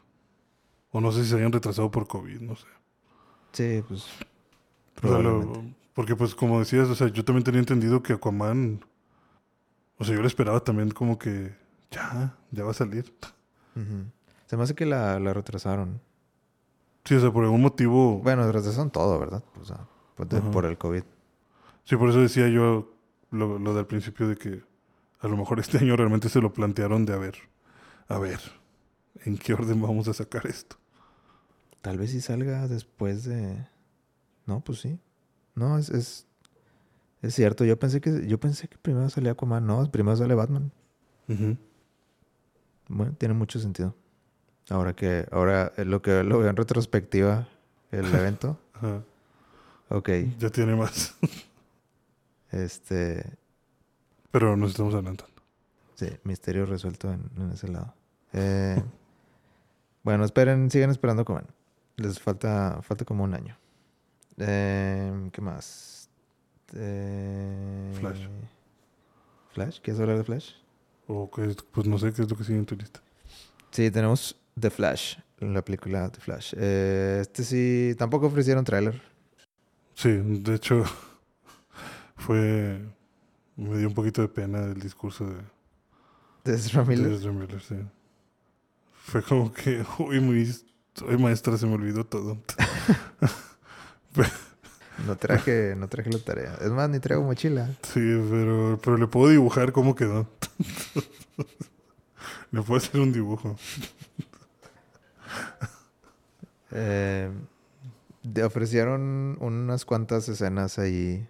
O no sé si se hayan retrasado por COVID, no sé. Sí, pues... O sea, Probablemente. lo- porque pues como decías, o sea, yo también tenía entendido que Aquaman, o sea, yo lo esperaba también como que ya, ya va a salir. Se me hace que la, la retrasaron. Sí, o sea, por algún motivo, Bueno, retrasaron todo, ¿verdad? O sea, por el COVID. sí, por eso decía yo lo, lo del principio de que a lo mejor este año realmente se lo plantearon de a ver, a ver, ¿en qué orden vamos a sacar esto? Tal vez si salga después de... No, pues sí. No, es, es, es cierto. Yo pensé que yo pensé que primero salía Aquaman. No, primero sale Batman. Bueno, tiene mucho sentido. Ahora que, ahora eh, lo que lo veo en retrospectiva, el evento. Ajá. Ok, Ya tiene más, este, pero nos estamos adelantando. sí, misterio resuelto en, en ese lado. Eh, bueno, esperen, sigan esperando Aquaman. Les falta, falta como un año. Eh, ¿Qué más? Eh, Flash. ¿Flash? ¿Quieres hablar de Flash? O que, pues no sé qué es lo que sigue en tu lista. Sí, tenemos The Flash, la película The Flash. Eh, este sí, tampoco ofrecieron tráiler. Sí, de hecho, fue. Me dio un poquito de pena el discurso de, De Ezra Miller. de Ezra Miller, sí. Fue como que, uy, muy. Maestra se me olvidó todo. No traje, no traje la tarea. Es más, ni traigo mochila. Sí, pero, pero le puedo dibujar cómo quedó. le puedo hacer un dibujo. Eh, de- ofrecieron unas cuantas escenas ahí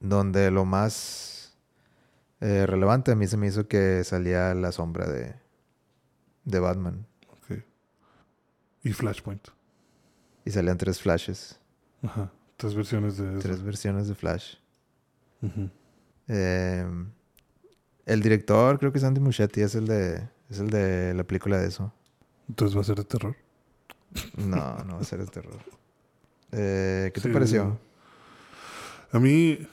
donde lo más eh, relevante a mí se me hizo que salía la sombra de, de Batman. Ok. Y Flashpoint. Y salían tres flashes, Ajá. Tres versiones de eso. tres versiones de Flash. Eh, el director, creo que es Andy Muschietti, es el de, es el de la película de eso. Entonces va a ser de terror. No, no va a ser el terror. Eh, ¿Qué te pareció? A mí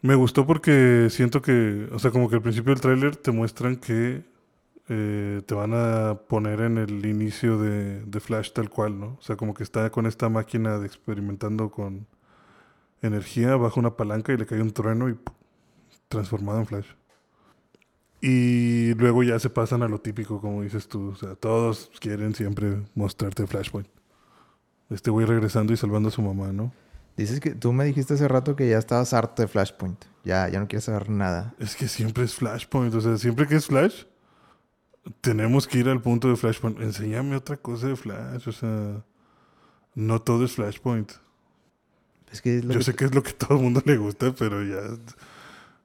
me gustó porque siento que, o sea, como que al principio del tráiler te muestran que eh, te van a poner en el inicio de, de Flash tal cual, ¿no? O sea, como que está con esta máquina de experimentando con energía, baja una palanca y le cae un trueno y ¡pum! transformado en Flash. Y luego ya se pasan a lo típico, como dices tú. O sea, todos quieren siempre mostrarte Flashpoint. Este güey regresando y salvando a su mamá, ¿no? Dices que tú me dijiste hace rato que ya estabas harto de Flashpoint. Ya, ya no quieres saber nada. Es que siempre es Flashpoint. O sea, siempre que es Flash, tenemos que ir al punto de Flashpoint. Enséñame otra cosa de Flash. O sea, no todo es Flashpoint. Es que es lo Yo que- sé que es lo que todo el mundo le gusta, pero ya.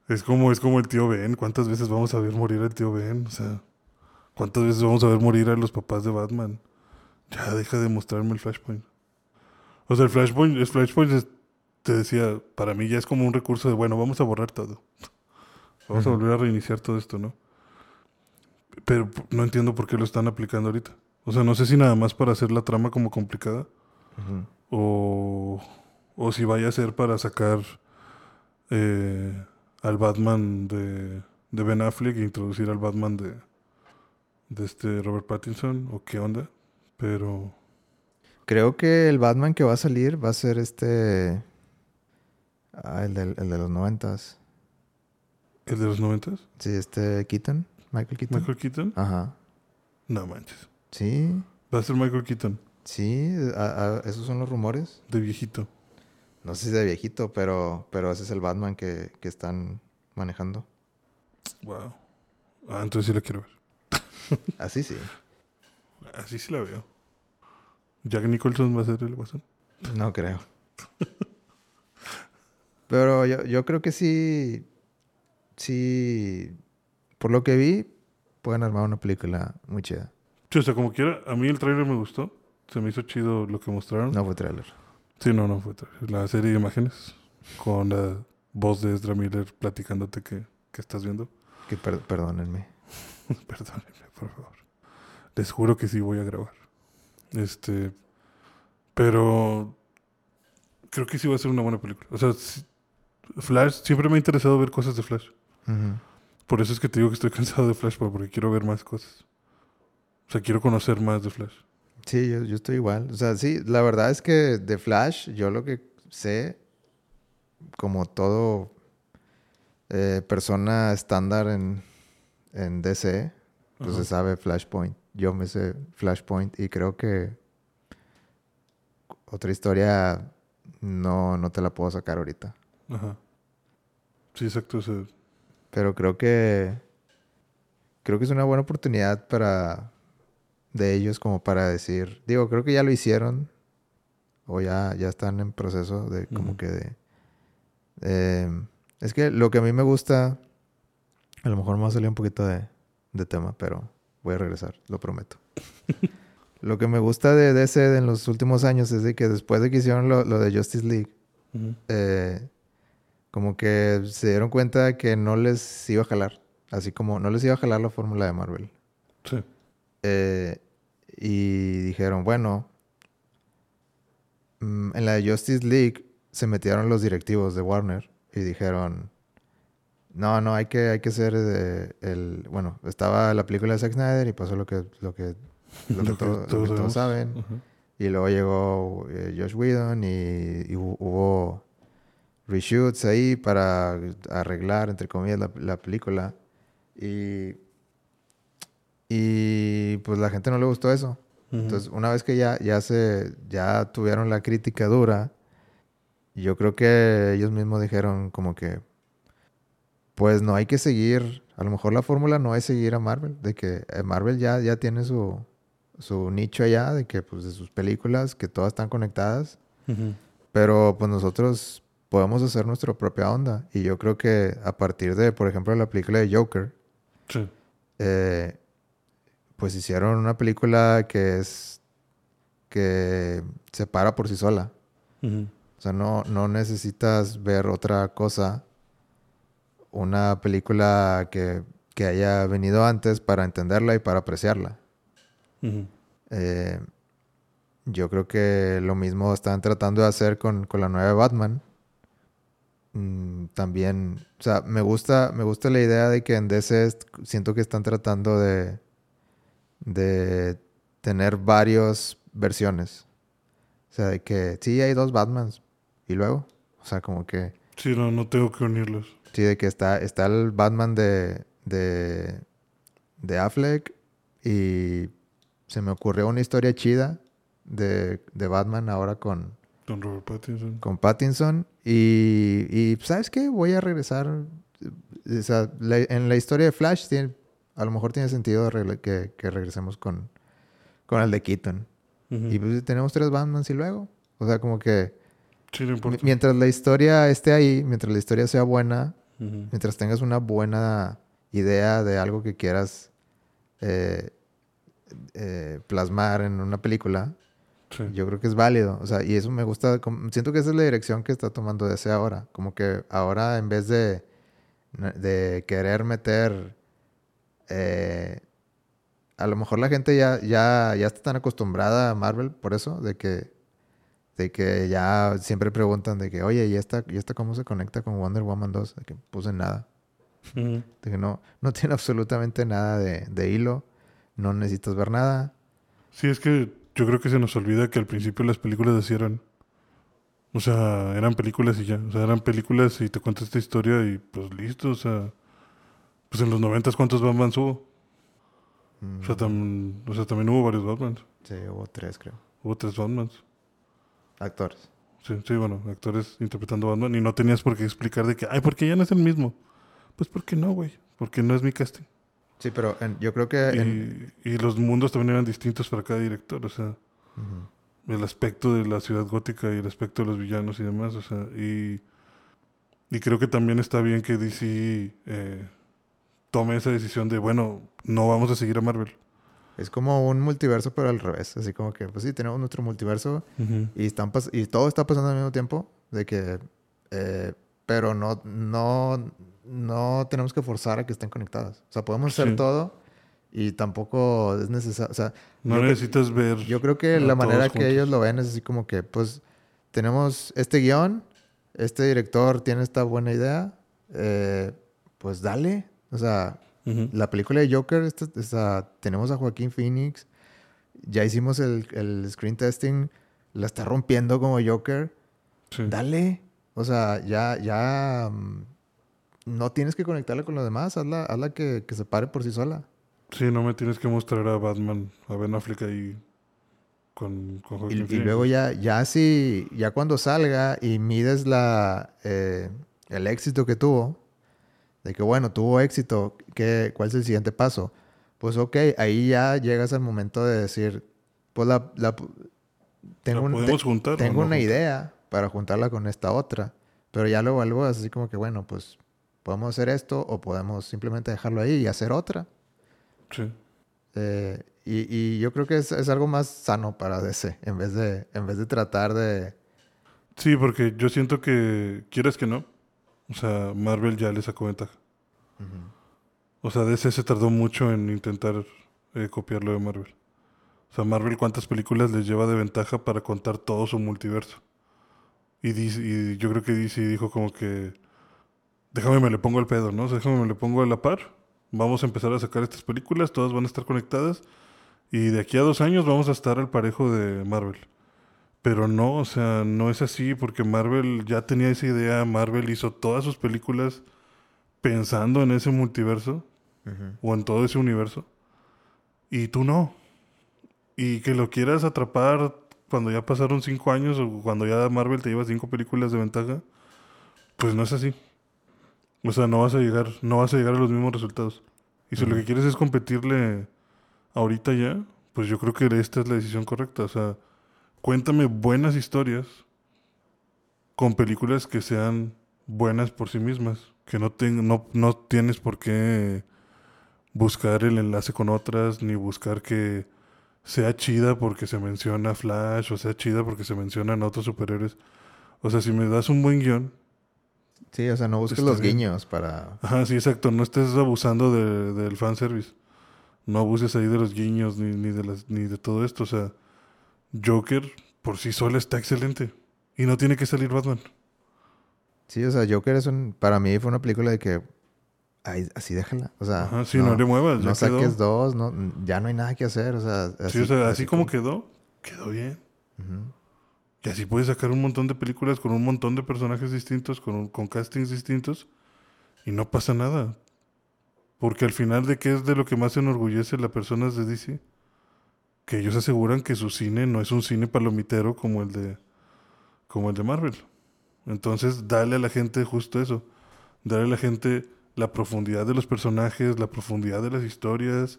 Es como, es como el tío Ben. ¿Cuántas veces vamos a ver morir al tío Ben? O sea, ¿cuántas veces vamos a ver morir a los papás de Batman? Ya deja de mostrarme el Flashpoint. O sea, el Flashpoint, el Flashpoint es- te decía, para mí ya es como un recurso de, bueno, vamos a borrar todo. Vamos a volver a reiniciar todo esto, ¿no? Pero no entiendo por qué lo están aplicando ahorita. O sea, no sé si nada más para hacer la trama como complicada o, o si vaya a ser para sacar eh, al Batman de, de Ben Affleck e introducir al Batman de, de este Robert Pattinson o qué onda. Pero Creo que el Batman que va a salir va a ser este. Ah, el, del- el de los noventas. el de los noventas, Sí, este Keaton. Michael Keaton. Michael Keaton, Ajá. no manches. Sí, Va a ser Michael Keaton, sí. a- a- esos son los rumores. de viejito. No sé si de viejito, pero, pero ese es el Batman que, que están manejando. Wow. Ah, entonces sí la quiero ver. Así sí. Así sí la veo. Jack Nicholson va a ser el guasón. No creo. Pero yo, yo creo que sí. Sí. Por lo que vi, pueden armar una película muy chida. Sí, o sea, como quiera, a mí el trailer me gustó. Se me hizo chido lo que mostraron. No fue trailer. Sí, no, no fue trailer. La serie de imágenes con la voz de Ezra Miller platicándote que, que estás viendo. Que per- perdónenme. Perdónenme, por favor. Les juro que sí voy a grabar. Este. Pero. Creo que sí va a ser una buena película. O sea, Flash, siempre me ha interesado ver cosas de Flash. Ujú. Por eso es que te digo que estoy cansado de Flash, porque quiero ver más cosas. O sea, quiero conocer más de Flash. Sí, yo, yo estoy igual. O sea, sí, la verdad es que de Flash, yo lo que sé, como todo eh, persona estándar en, en DC, pues Ajá. se sabe Flashpoint. Yo me sé Flashpoint y creo que otra historia no, no te la puedo sacar ahorita. Ajá. Sí, exacto. O sea, Pero creo que creo que es una buena oportunidad para de ellos como para decir, digo, creo que ya lo hicieron o ya, ya están en proceso de como que de eh, es que lo que a mí me gusta a lo mejor me va a salir un poquito de, de tema, pero voy a regresar, lo prometo. lo que me gusta de DC en los últimos años es de que después de que hicieron lo, lo de Justice League, eh, como que se dieron cuenta que no les iba a jalar. Así como no les iba a jalar la fórmula de Marvel. sí. Eh, y dijeron, bueno, mm, en la de Justice League se metieron los directivos de Warner y dijeron, no, no, hay que, hay que ser eh, el... Bueno, estaba la película de Zack Snyder y pasó lo que, lo que, lo que Lo que todo- lo que todos saben. Y luego llegó eh, Josh Whedon y, y hu- hubo reshoots ahí para arreglar, entre comillas, la, la película. Y, y pues la gente no le gustó eso. Ujú. Entonces, una vez que ya, ya se, ya tuvieron la crítica dura, yo creo que ellos mismos dijeron como que, pues no hay que seguir, a lo mejor la fórmula no es seguir a Marvel, de que eh, Marvel ya, ya tiene su, su nicho allá, de que pues de sus películas, que todas están conectadas, Ujú. pero pues nosotros podemos hacer nuestra propia onda. Y yo creo que a partir de, por ejemplo, la película de Joker, Sí. eh, pues hicieron una película que es que se para por sí sola. O sea, no, no necesitas ver otra cosa, una película que, que haya venido antes para entenderla y para apreciarla. Eh, yo creo que lo mismo están tratando de hacer con, con la nueva Batman. Mm, también, o sea, me gusta, me gusta la idea de que en DC siento que están tratando de, de tener varias versiones. O sea, de que sí hay dos Batmans. Y luego, o sea, como que Sí, no, no tengo que unirlos. Sí, de que está, está el Batman de, de, de Affleck y se me ocurrió una historia chida de, de Batman ahora con, Don Robert Pattinson. con Pattinson y, y ¿sabes qué? Voy a regresar. O sea, la- en la historia de Flash tiene, a lo mejor tiene sentido que, que regresemos con, con el de Keaton. Y pues tenemos tres Batmans y luego. O sea, como que Sí, no mientras la historia esté ahí, mientras la historia sea buena. Mientras tengas una buena idea de algo que quieras eh, eh, plasmar en una película, Sí. yo creo que es válido. O sea, y eso me gusta. Siento que esa es la dirección que está tomando DC ahora. Como que ahora en vez de, de querer meter... eh, a lo mejor la gente ya, ya, ya está tan acostumbrada a Marvel por eso, de que, de que ya siempre preguntan de que, oye, ¿y esta, ¿y esta cómo se conecta con Wonder Woman 2? De que puse nada. De que no, no tiene absolutamente nada de, de hilo. No necesitas ver nada. Sí, es que yo creo que se nos olvida que al principio las películas así eran. O sea, eran películas y ya. O sea, eran películas y te cuentas esta historia y pues listo. O sea, pues en los noventas ¿cuántos Batman hubo? Mm, O sea, tam- o sea, también hubo varios Batmans. Sí, hubo tres, creo. Hubo tres Batmans. Actores. Sí, sí, bueno, actores interpretando Batman y no tenías por qué explicar de que, ay, ¿por qué ya no es el mismo? Pues porque no, güey. Porque no es mi casting. Sí, pero en- yo creo que... en- Y, los mundos también eran distintos para cada director. O sea, el aspecto de la ciudad gótica y el aspecto de los villanos y demás. O sea, y, y creo que también está bien que DC eh, tome esa decisión de, bueno, no vamos a seguir a Marvel. Es como un multiverso, pero al revés. Así como que, pues sí, tenemos nuestro multiverso y, están pas- y todo está pasando al mismo tiempo. De que... eh, pero no, no, no tenemos que forzar a que estén conectadas. O sea, podemos hacer Sí. todo y tampoco es necesario. O sea, No necesitas ver. Yo creo que la manera que juntos. ellos lo ven es así como que, pues, tenemos este guion, este director tiene esta buena idea, eh, pues dale. O sea, la película de Joker, esta- esta- tenemos a Joaquín Phoenix, ya hicimos el, el screen testing, la está rompiendo como Joker, Sí. dale. O sea, ya, ya, mm, no tienes que conectarla con los demás, hazla, hazla que, que se pare por sí sola. Sí, no me tienes que mostrar a Batman, a Ben Affleck ahí con, con Y, y luego ya, ya si, ya cuando salga y mides la, eh, el éxito que tuvo, de que bueno, tuvo éxito, ¿qué, ¿cuál es el siguiente paso? Pues ok, ahí ya llegas al momento de decir, pues la, la- tengo, ¿La un- podemos te- juntar o tengo no una juntar? idea para juntarla con esta otra, pero ya luego algo así como que bueno, pues podemos hacer esto o podemos simplemente dejarlo ahí y hacer otra. Sí. Eh, y, y yo creo que es, es algo más sano para DC, en vez de, en vez de tratar de... Sí, porque yo siento que, quieres que no, o sea, Marvel ya le sacó ventaja. O sea, DC se tardó mucho en intentar eh, copiar lo de Marvel. O sea, Marvel cuántas películas les lleva de ventaja para contar todo su multiverso. Y, DC y yo creo que DC dijo como que, déjame me le pongo el pedo, ¿no? O sea, déjame me le pongo a la par. Vamos a empezar a sacar estas películas, todas van a estar conectadas. Y de aquí a dos años vamos a estar al parejo de Marvel. Pero no, o sea, no es así porque Marvel ya tenía esa idea. Marvel hizo todas sus películas pensando en ese multiverso o en todo ese universo. Y tú no. Y que lo quieras atrapar cuando ya pasaron cinco años o cuando ya Marvel te lleva cinco películas de ventaja, pues no es así. O sea, no vas a llegar, no vas a llegar a los mismos resultados. Y si lo que quieres es competirle ahorita ya, pues yo creo que esta es la decisión correcta. O sea, cuéntame buenas historias con películas que sean buenas por sí mismas. Que no, ten- no, no tienes por qué buscar el enlace con otras, ni buscar que sea chida porque se menciona Flash, o sea chida porque se mencionan otros superhéroes. O sea, si me das un buen guion, Sí, o sea, no busques los bien. guiños para... Ajá, sí, exacto. No estés abusando de- del fanservice. No abuses ahí de los guiños ni, ni, de las, ni de todo esto. O sea, Joker por sí sola está excelente. Y no tiene que salir Batman. Sí, o sea, Joker es un... Para mí fue una película de que... Ay, así déjala. O sea, Ajá, sí, no, le muevas. ya no quedó. saques dos, no, ya no hay nada que hacer. O sea, sí, o sea, así, como quedó, quedó bien. Ujú. Y así puedes sacar un montón de películas con un montón de personajes distintos, con, con castings distintos. Y no pasa nada. Porque al final, ¿de qué es de lo que más se enorgullece la persona de DC? Que ellos aseguran que su cine no es un cine palomitero como el de, como el de Marvel. Entonces, dale a la gente justo eso. Dale a la gente la profundidad de los personajes, la profundidad de las historias,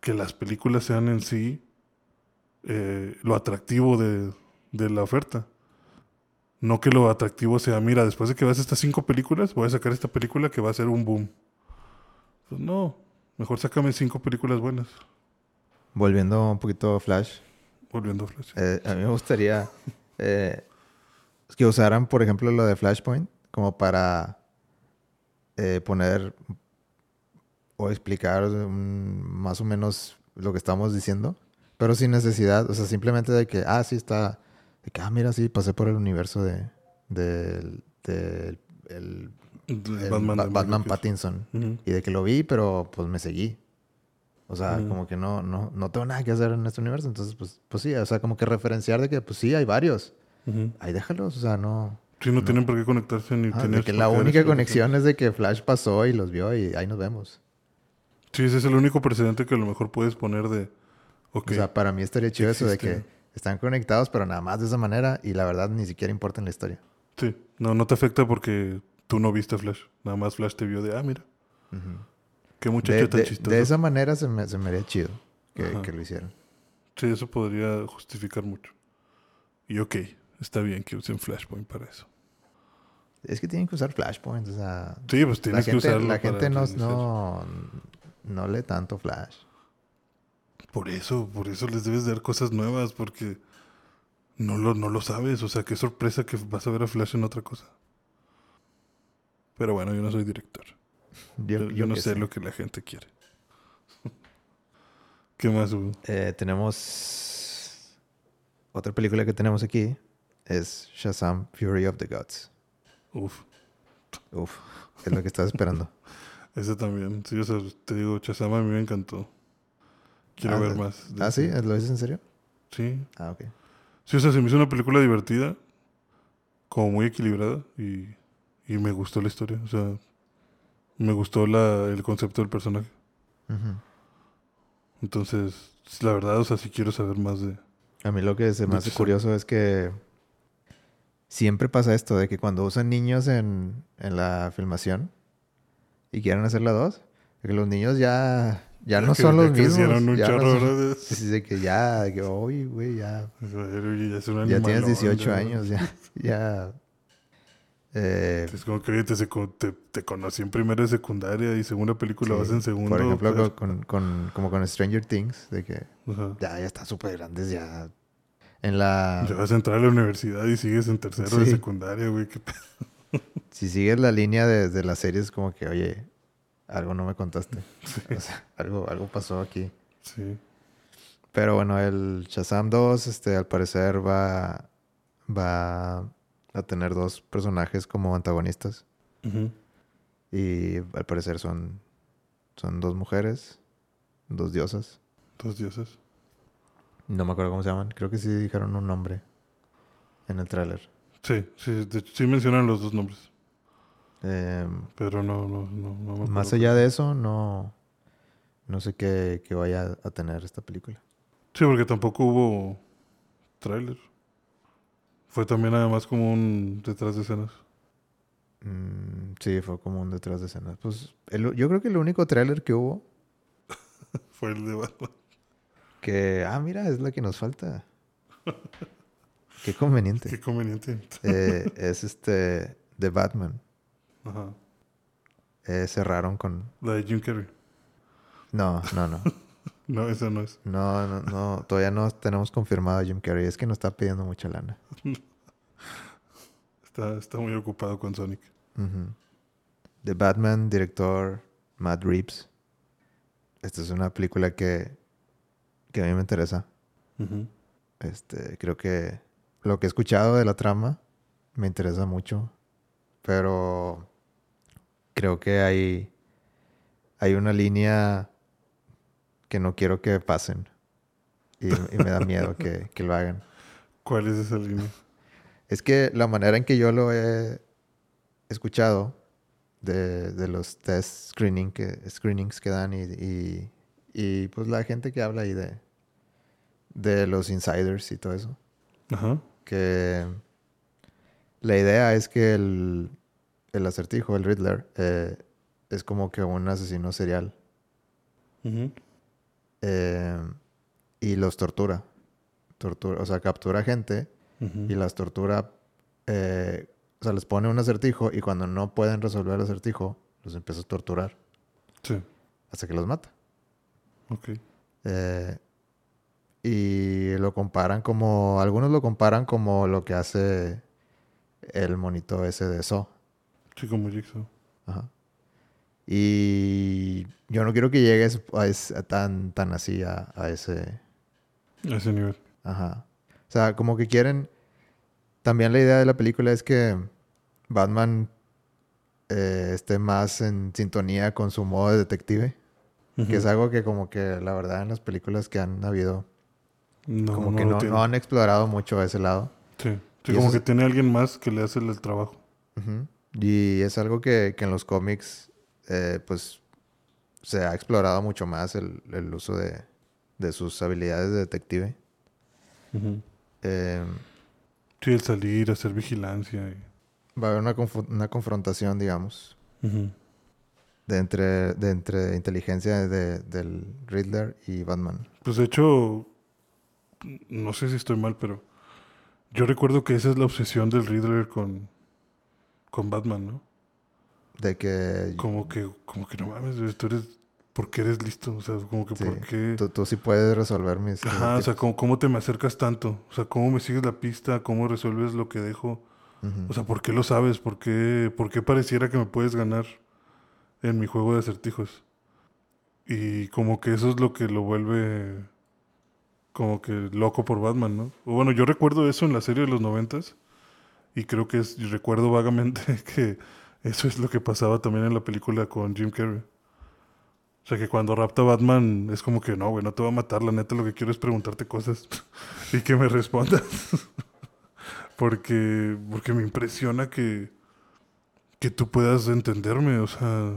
que las películas sean en sí eh, lo atractivo de, de la oferta. No que lo atractivo sea, mira, después de que veas estas cinco películas, voy a sacar esta película que va a ser un boom. Pues no, mejor sácame cinco películas buenas. Volviendo un poquito a Flash. Volviendo a Flash. Eh, a mí me gustaría eh, que usaran, por ejemplo, lo de Flashpoint como para eh, poner o explicar más o menos lo que estamos diciendo, pero sin necesidad, o sea, simplemente de que, ah, sí está, de que, ah, mira, sí, pasé por el universo de, el- De el Batman, Ba-. Pattinson. Y de que lo vi, pero pues me seguí. O sea, como que no, no, no tengo nada que hacer en este universo. Entonces, pues, pues sí, o sea, como que referenciar de que, pues sí, hay varios. Ujú. Ahí déjalos, o sea, no. Sí, no, tienen por qué conectarse ni Ah, tener que la única conexión es de que Flash pasó y los vio y ahí nos vemos. Sí, ese es el único precedente que a lo mejor puedes poner de. O sea, para mí estaría chido eso de que están conectados, pero nada más de esa manera y la verdad ni siquiera importa en la historia. sí. No, no te afecta porque tú no viste a Flash. Nada más Flash te vio de, ah, mira, qué muchacho de, tan de- chistoso. de esa manera se me, se me haría chido que, que lo hicieran. Sí, eso podría justificar mucho. Y ok, está bien que usen Flashpoint para eso. Es que tienen que usar Flashpoint, o sea, Sí, pues la tienes que gente, usarlo. la para gente no, no, no lee tanto Flash. Por eso, por eso les debes dar cosas nuevas, porque no lo, no lo sabes. O sea, qué sorpresa que vas a ver a Flash en otra cosa. Pero bueno, yo no soy director. Yo, Yo, yo yo no sé, lo que la gente quiere. ¿Qué más hubo? Eh, tenemos otra película que tenemos aquí es Shazam Fury of the Gods. Uf, Uf, es lo que estaba esperando. ese también. Sí, o sea, te digo, Chazama a mí me encantó. Quiero Ah, ver más. de ah, sí, ese. ¿lo dices en serio? Sí. Ah, ok. Sí, o sea, se me hizo una película divertida, como muy equilibrada y, y me gustó la historia. O sea, me gustó la, el concepto del personaje. Entonces, la verdad, o sea, sí quiero saber más de... A mí lo que se me De hace curioso es que siempre pasa esto de que cuando usan niños en, en la filmación y quieren hacer la 2, los niños ya, ya no que- son ya los mismos. un ya no que ya, que, uy, güey, ya, oye, ya, es un ya tienes animalón, 18 ya. años, ya, ya. Eh, Es como que oye, te, te, te conocí en primera de secundaria y segunda película sí, vas en segundo. Por ejemplo, pues, con, con- como con Stranger Things, de que ya, ya están súper grandes, ya. En la... Ya vas a entrar a la universidad y sigues en tercero de secundaria, güey. Si sigues la línea de, de las series, como que, oye, algo no me contaste. O sea, algo, algo pasó aquí. Sí. Pero bueno, el Shazam 2, este, al parecer va, va a tener dos personajes como antagonistas. Y al parecer son, son dos mujeres, dos diosas. Dos dioses. No me acuerdo cómo se llaman. Creo que sí dijeron un nombre en el tráiler. Sí, sí, de hecho, sí mencionan los dos nombres. Em, Pero no, no, no, no más allá de eso, no, no sé qué, qué vaya a tener esta película. Sí, porque tampoco hubo tráiler. Fue también además como un detrás de escenas. Mm, sí, fue como un detrás de escenas. Pues el- yo creo que el único tráiler que hubo, Fue el de Batman. que, ah, mira, es la que nos falta. Qué conveniente. Qué conveniente. Eh, es este, The Batman. Ajá. Eh, cerraron con... La de Jim Carrey. No, no, no. No, esa no es. No, no, no. Todavía no tenemos confirmado a Jim Carrey. Es que nos está pidiendo mucha lana. Está, está muy ocupado con Sonic. Ujú. The Batman, director Matt Reeves. Esta es una película que, que a mí me interesa. Este, creo que lo que he escuchado de la trama me interesa mucho. Pero creo que hay, hay una línea que no quiero que pasen. Y, y me da miedo que, que lo hagan. ¿Cuál es esa línea? Es que la manera en que yo lo he escuchado de, de los test screening que, screenings que dan y, y, y, pues la gente que habla ahí de, de los insiders y todo eso, Ajá. que la idea es que el, el acertijo, el Riddler, eh, es como que un asesino serial eh, y los tortura. tortura. O sea, captura gente y las tortura eh, o sea, les pone un acertijo y cuando no pueden resolver el acertijo, los empieza a torturar Sí. hasta que los mata. Ok. Eh, y lo comparan como, algunos lo comparan como lo que hace el monito ese de So. Sí, como Jigsaw. Ajá. Y yo no quiero que llegues a ese- a tan, tan así a, a ese... A ese nivel. Ajá. O sea, como que quieren... También la idea de la película es que Batman eh, esté más en sintonía con su modo de detective. Que es algo que como que la verdad en las películas que han habido No, como no que no, no han explorado mucho ese lado. Sí. Sí, como que tiene alguien más que le hace el trabajo. Ujú. Y es algo que, que en los cómics, eh, pues, se ha explorado mucho más el, el uso de, de sus habilidades de detective. Eh, Sí, el salir, hacer vigilancia. y- va a haber una, una confrontación, digamos, de entre, de entre inteligencia de- del Riddler y Batman. Pues de hecho, no sé si estoy mal, pero yo recuerdo que esa es la obsesión del Riddler con, con Batman, ¿no? De que Como que, como que no mames, tú eres, ¿por qué eres listo? O sea, como que Sí, ¿por qué? tú, tú sí puedes resolver mis... Ajá, o sea. ¿cómo, ¿cómo te me acercas tanto? O sea, ¿cómo me sigues la pista? ¿Cómo resuelves lo que dejo? O sea, ¿por qué lo sabes? ¿Por qué, por qué pareciera que me puedes ganar en mi juego de acertijos? Y como que eso es lo que lo vuelve como que loco por Batman, ¿no? O bueno, yo recuerdo eso en la serie de los noventas y creo que es, recuerdo vagamente que eso es lo que pasaba también en la película con Jim Carrey. O sea, que cuando rapta Batman es como que no, güey, no te va a matar, la neta lo que quiero es preguntarte cosas y que me respondas. porque, porque me impresiona que, que tú puedas entenderme, o sea,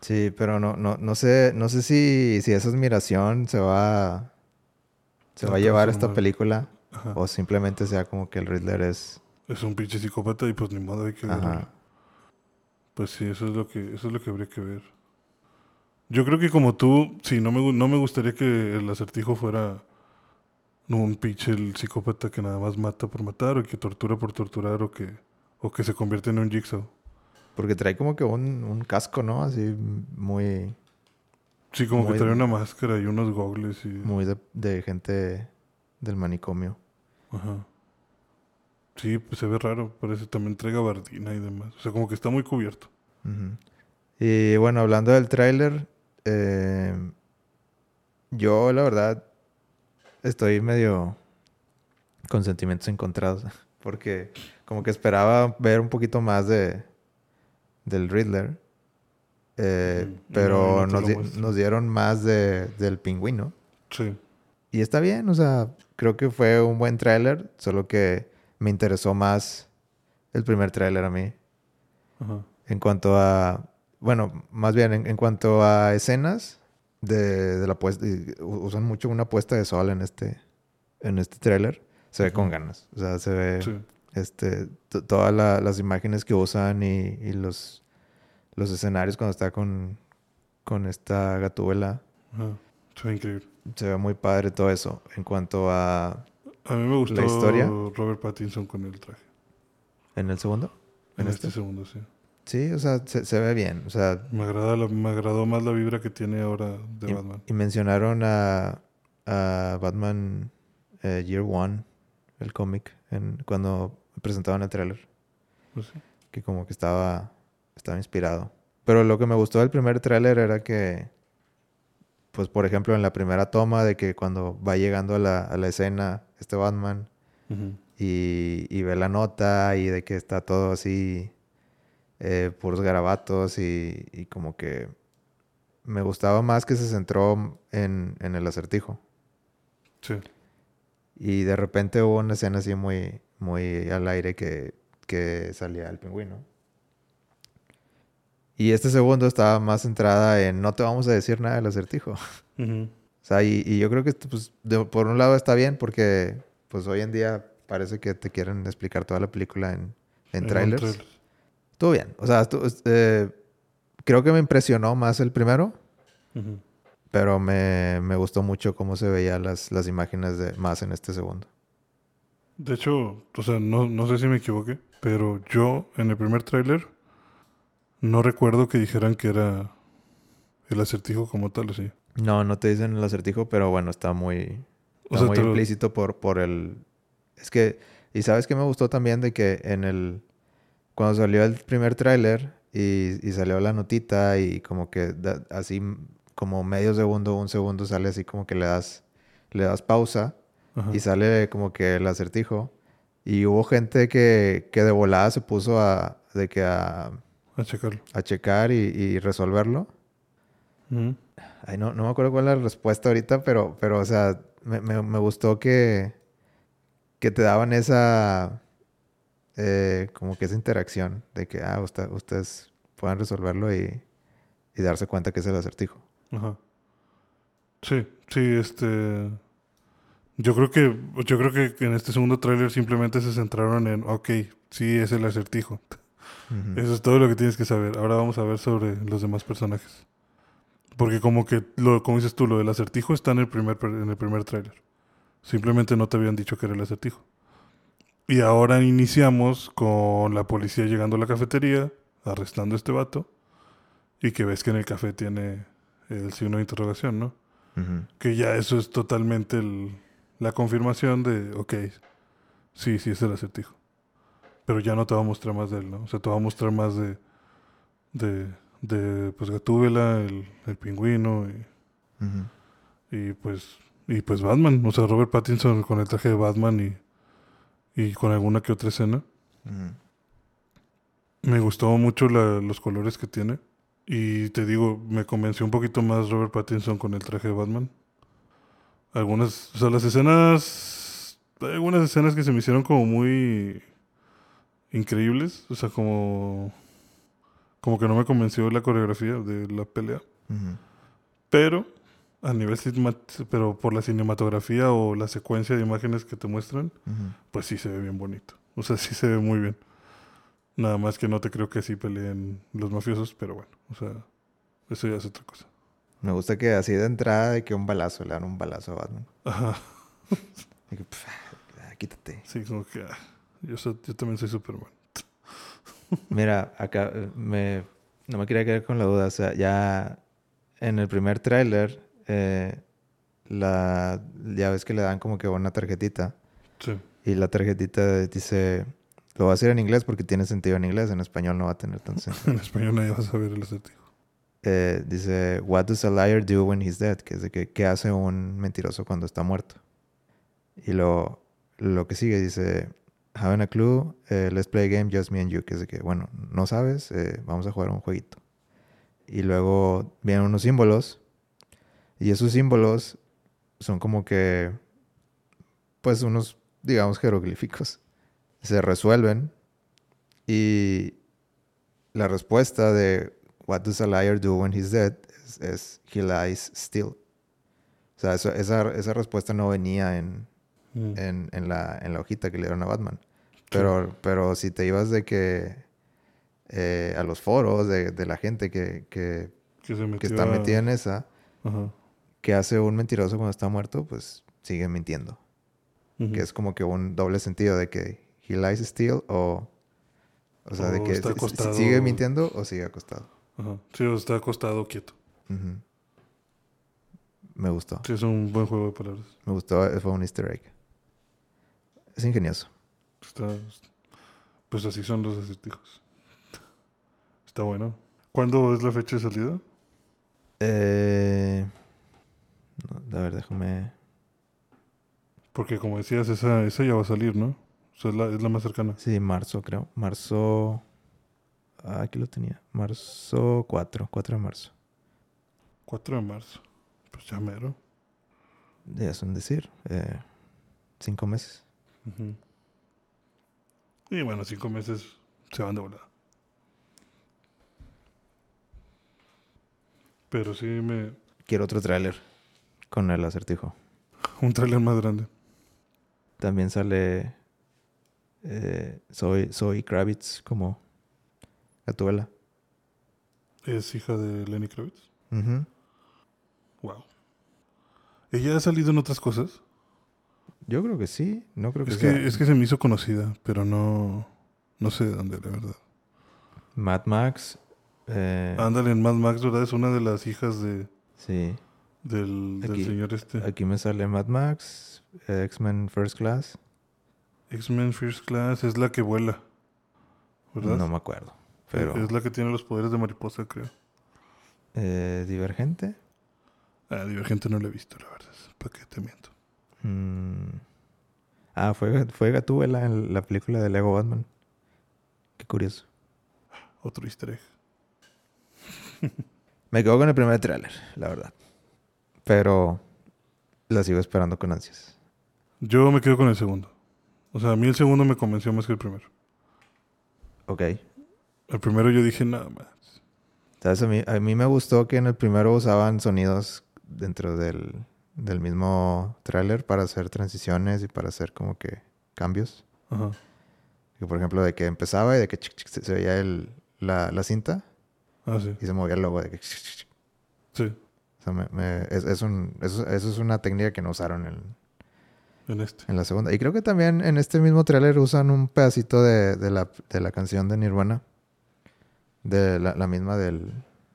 Sí, pero no, no, no sé, no sé si, si esa admiración se va, se Va va a llevar a esta película ajá, o simplemente sea como que el Riddler es... es un pinche psicópata y pues ni modo hay que. Ajá. Pues sí, eso es lo que eso es lo que habría que ver. Yo creo que como tú, sí, no me, no me gustaría que el acertijo fuera un pinche el psicópata que nada más mata por matar o que tortura por torturar o que o que se convierte en un jigsaw. Porque trae como que un, un casco, ¿no? Así muy, Sí, como Muy- que trae una máscara y unos gogles y muy de, de gente del manicomio. ajá. Sí, pues se ve raro, parece también trae gabardina y demás. O sea, como que está muy cubierto. Y bueno, hablando del tráiler, eh, yo la verdad estoy medio con sentimientos encontrados. Porque como que esperaba ver un poquito más de del Riddler. eh. No, pero no te nos, nos dieron más de, del pingüino. Sí. Y está bien, o sea, creo que fue un buen tráiler, solo que me interesó más el primer tráiler a mí. Ajá. En cuanto a, bueno, más bien en, en cuanto a escenas de, de la puesta, usan mucho una puesta de sol en este, en este tráiler. Se ve con ganas, o sea, se ve, Sí. este, todas la- las imágenes que usan y, y los, los escenarios cuando está con, con esta gatúbela. Ajá. Se ve increíble. Se ve muy padre todo eso. En cuanto a, A mí me gustó historia? Robert Pattinson con el traje. ¿en el segundo? En, ¿En este? este? segundo, sí. Sí, o sea, se, se ve bien. O sea, Me, agrada la- me agradó más la vibra que tiene ahora de y, Batman. y mencionaron a, a Batman eh, Year One, el cómic, cuando presentaban el tráiler, Pues sí. que como que estaba, estaba inspirado. Pero lo que me gustó del primer tráiler era que, pues por ejemplo, en la primera toma de que cuando va llegando a la, a la escena este Batman y, y ve la nota y de que está todo así, eh, puros garabatos y, y como que me gustaba más que se centró en, en el acertijo. Sí. Y de repente hubo una escena así muy, muy al aire que, que salía el pingüino. Y este segundo estaba más centrada en no te vamos a decir nada del acertijo. Ujú. O sea, y, y yo creo que pues, de- por un lado está bien porque pues hoy en día parece que te quieren explicar toda la película en, en trailers. trailer. Estuvo bien. O sea, eh, creo que me impresionó más el primero, Ujú. pero me, me gustó mucho cómo se veían las, las imágenes de, más en este segundo. De hecho, o sea, no, no sé si me equivoqué, pero yo en el primer tráiler no recuerdo que dijeran que era el acertijo como tal, así. No, no te dicen el acertijo, pero bueno, está muy, O está sea, muy lo- implícito por, por el... Es que... Y sabes que me gustó también de que en el... Cuando salió el primer tráiler y, y salió la notita y como que da- así como medio segundo, un segundo sale así como que le das, le das pausa Ajá. y sale como que el acertijo. Y hubo gente que, que de volada se puso a, de que a, A checarlo. a checar y, y resolverlo. Ay, no, no me acuerdo cuál es la respuesta ahorita, pero, pero o sea, me, me- me gustó que, que te daban esa, eh, como que esa interacción de que, ah, usted- ustedes puedan resolverlo y, y darse cuenta que es el acertijo. Ajá. Sí, sí, este. Yo creo que, yo creo que en este segundo tráiler simplemente se centraron en, ok, sí, es el acertijo. Ujú. Eso es todo lo que tienes que saber. Ahora vamos a ver sobre los demás personajes. Porque como que, lo, como dices tú, lo del acertijo está en el primer, en el primer tráiler. Simplemente no te habían dicho que era el acertijo. Y ahora iniciamos con la policía llegando a la cafetería, arrestando a este vato, y que ves que en el café tiene el signo de interrogación, ¿no? Ujú. Que ya eso es totalmente el- la confirmación de, ok, sí, sí es el acertijo. Pero ya no te va a mostrar más de él, ¿no? O sea, te va a mostrar más de, de, de pues, Gatúbela, el, el pingüino y, y, pues, y pues Batman. O sea, Robert Pattinson con el traje de Batman y, y con alguna que otra escena. Me gustó mucho la- los colores que tiene. Y te digo, me convenció un poquito más Robert Pattinson con el traje de Batman. Algunas, o sea, las escenas, hay algunas escenas que se me hicieron como muy increíbles. O sea, como, como que no me convenció la coreografía de la pelea. Ujú. Pero, a nivel pero por la cinematografía o la secuencia de imágenes que te muestran, Ujú. pues sí se ve bien bonito. O sea, sí se ve muy bien. Nada más que no te creo que sí peleen los mafiosos, pero bueno, o sea, eso ya es otra cosa. Me gusta que así de entrada de que un balazo, le dan un balazo a Batman. Ajá, Y que, pf, ah, quítate. sí, como que ah, yo, también soy Superman. Mira, acá eh, me, no me quería quedar con la duda. O sea, ya en el primer tráiler, eh, la, ya ves que le dan como que una tarjetita. Sí, Y la tarjetita dice, lo va a hacer en inglés porque tiene sentido en inglés. En español no va a tener tan sentido. en español nadie va a saber el acertijo. Eh, dice, what does a liar do when he's dead? Que es de que, ¿qué hace un mentiroso cuando está muerto? Y lo, lo que sigue dice, having a clue, eh, let's play a game just me and you. Que es de que, bueno, no sabes, eh, vamos a jugar un jueguito. Y luego vienen unos símbolos. Y esos símbolos son como que, pues unos, digamos, jeroglíficos. Se resuelven. Y la respuesta de What does a liar do when he's dead? es, es He lies still. O sea, eso- esa, esa respuesta no venía en, Mm. en, en la, en la hojita que le dieron a Batman. Pero, pero si te ibas de que eh, a los foros de, de la gente que, que, Que se metió que está a- metida en esa, Ajá. que hace un mentiroso cuando está muerto, pues sigue mintiendo. Que es como que un doble sentido de que he lies still o... O sea, de O que si- acostado. sigue mintiendo o sigue acostado. Ajá. Sí, o está acostado quieto. Me gustó. Sí, es un buen juego de palabras. Me gustó, fue un easter egg. Es ingenioso. Está, pues así son los acertijos. Está bueno. ¿Cuándo es la fecha de salida? Eh, no, a ver, déjame... Porque como decías, esa, esa ya va a salir, ¿no? O sea, es la, es la más cercana. Sí, marzo, creo. Marzo... Ah, aquí lo tenía. Marzo 4, 4 de marzo. 4 de marzo. Pues ya mero. Ya son decir. Eh, cinco meses. Ujú. Y bueno, cinco meses se van de volada. Pero sí me... Quiero otro tráiler con el acertijo. Un tráiler más grande. También sale... Eh, soy, soy Kravitz como Gatúbela. Es hija de Lenny Kravitz. Ujú. Wow. ¿Ella ha salido en otras cosas? Yo creo que sí. No creo que Es sea. que, es que se me hizo conocida, pero no, no sé de dónde, la verdad. Mad Max. eh, Ándale, en Mad Max, ¿verdad? Es una de las hijas de, sí. del, señor este. Aquí me sale Mad Max. eh, X-Men First Class. X-Men First Class es la que vuela, ¿verdad? No me acuerdo. Pero. Es la que tiene los poderes de mariposa, creo. eh, Divergente. Ah, Divergente no la he visto, la verdad. ¿Para qué te miento? Mm. Ah, fue, fue Gatúbela en la película de Lego Batman. Qué curioso. Otro easter egg. Me quedo con el primer tráiler, la verdad. Pero la sigo esperando con ansias. Yo me quedo con el segundo. O sea, a mí el segundo me convenció más que el primero. Ok. El primero yo dije, nada más. ¿Sabes? A mí, a mí me gustó que en el primero usaban sonidos dentro del, del mismo tráiler para hacer transiciones y para hacer como que cambios. Ajá. Por ejemplo, de que empezaba y de que se, veía el, la, la cinta Ah, sí. y se movía el logo de que... Sí, O sea, me- me- es, es un, eso, eso es una técnica que no usaron en, en este. en la segunda. Y creo que también en este mismo tráiler usan un pedacito de, de, la, de la canción de Nirvana. De la, la misma del,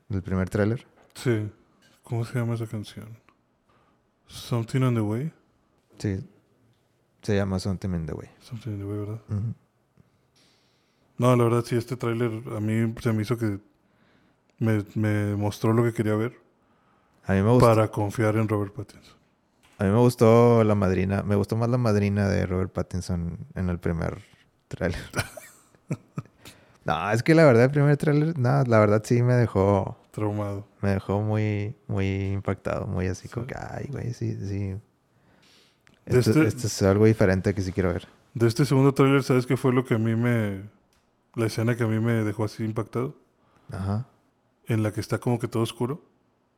del primer tráiler. Sí. ¿Cómo se llama esa canción? Something on the Way. Sí. Se llama Something in the Way. Something on the Way, ¿verdad? No, la verdad sí, este tráiler a mí se me hizo que me, me mostró lo que quería ver A mí me gustó. para confiar en Robert Pattinson. A mí me gustó la madrina. Me gustó más la madrina de Robert Pattinson en el primer tráiler. no, es que la verdad el primer tráiler, no, la verdad sí me dejó, Traumado. me dejó muy, muy impactado, muy así como que, ay, güey, sí, sí. Esto, este- esto es algo diferente que sí quiero ver. De este segundo tráiler, ¿sabes qué fue lo que a mí me... La escena que a mí me dejó así impactado? Ajá. En la que está como que todo oscuro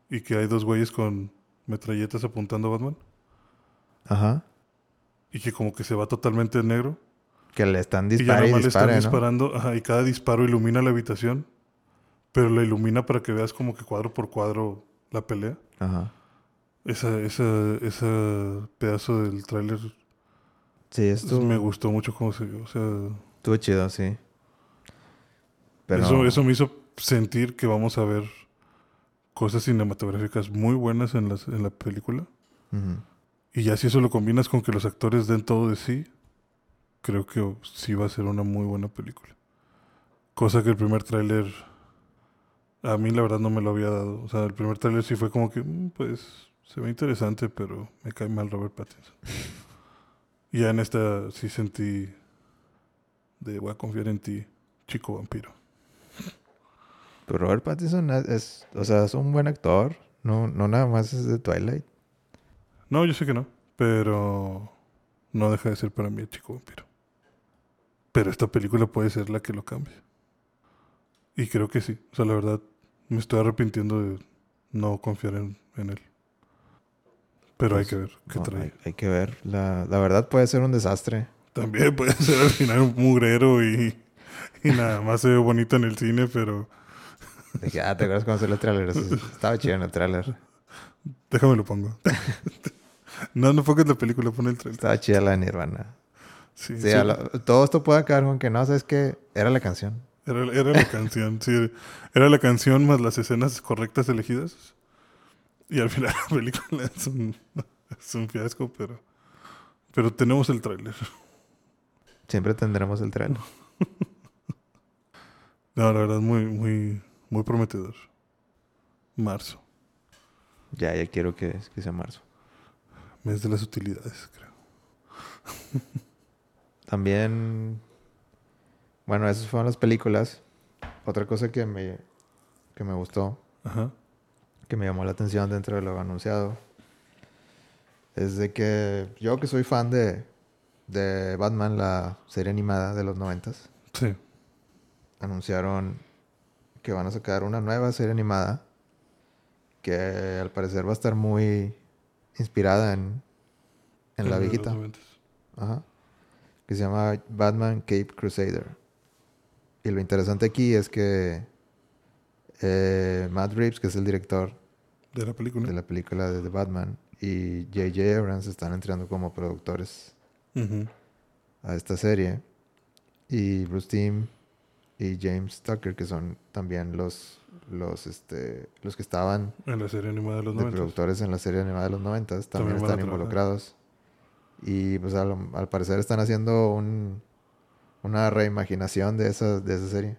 y que hay dos güeyes con metralletas apuntando a Batman Ajá. y que como que se va totalmente en negro Que le están y ya disparando y, nomás le están dispare, ¿no? disparando ajá, y cada disparo ilumina la habitación pero la ilumina para que veas como que cuadro por cuadro la pelea. Ajá. Esa, esa, ese pedazo del tráiler Sí, esto me gustó mucho cómo se vio. O sea, estuvo chido, sí. Pero eso, eso me hizo sentir que vamos a ver cosas cinematográficas muy buenas en, las, en la película. Ujú. Y ya si eso lo combinas con que los actores den todo de sí, creo que sí va a ser una muy buena película. Cosa que el primer tráiler a mí la verdad no me lo había dado. O sea, el primer tráiler sí fue como que, mm, pues, se ve interesante, pero me cae mal Robert Pattinson. y ya en esta sí sentí de voy a confiar en ti, chico vampiro. Pero Robert Pattinson es, es- o sea, es un buen actor. No, no nada más es de Twilight. No, yo sé que no, pero no deja de ser para mí el chico vampiro. Pero esta película puede ser la que lo cambie. Y creo que sí. O sea, la verdad, me estoy arrepintiendo de no confiar en, en él. Pero hay Pues, que ver qué No, trae. hay, hay que ver. La, la verdad puede ser un desastre. También puede ser al final un mugrero y, y nada más se ve bonito en el cine, pero Dije, ah, ¿te acuerdas cuando salió el tráiler? Estaba chido en el tráiler. déjame lo pongo. no, no pongas la película, pon el trailer. Estaba chida la de Nirvana. Sí, todo esto puede acabar con que no, sabes que era la canción. Era, era la canción, sí. Era la canción más las escenas correctas elegidas. Y al final la película es un, es un fiasco, pero, pero tenemos el tráiler. Siempre tendremos el tráiler. No, la verdad, muy, muy, muy prometedor. Marzo, Ya, ya quiero que, que sea marzo. mes de las utilidades, creo. También, bueno, esas fueron las películas. Otra cosa que me, que me gustó, Ajá. que me llamó la atención dentro de lo anunciado, es de que yo que soy fan de, de Batman, la serie animada de los noventas, Sí. anunciaron que van a sacar una nueva serie animada que al parecer va a estar muy inspirada en, en la viejita. Ajá. Que se llama Batman Cape Crusader. Y lo interesante aquí es que eh, Matt Reeves, que es el director De la película. de la película de The Batman, y J.J. Abrams están entrando como productores a esta serie. Y Bruce Timm y James Tucker, que son también los, los, este, los que estaban En la serie animada de los de 90. productores en la serie animada de los 90 también, También están involucrados. Y pues al, al parecer están haciendo un, una reimaginación de esa, de esa serie.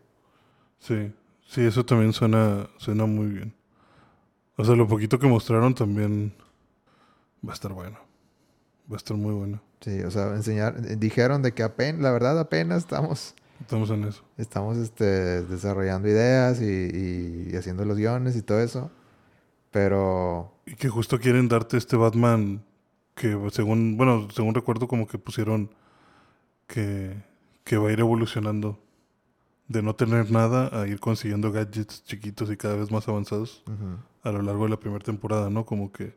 Sí, sí, eso también suena, suena muy bien. O sea, lo poquito que mostraron también va a estar bueno. Va a estar muy bueno. Sí, o sea, enseñar, dijeron de que apenas, la verdad apenas estamos, Estamos en eso. estamos este, desarrollando ideas y, y haciendo los guiones y todo eso. Pero Y que justo quieren darte este Batman que según, bueno, según recuerdo como que pusieron que, que va a ir evolucionando de no tener nada a ir consiguiendo gadgets chiquitos y cada vez más avanzados a lo largo de la primera temporada, ¿no? Como que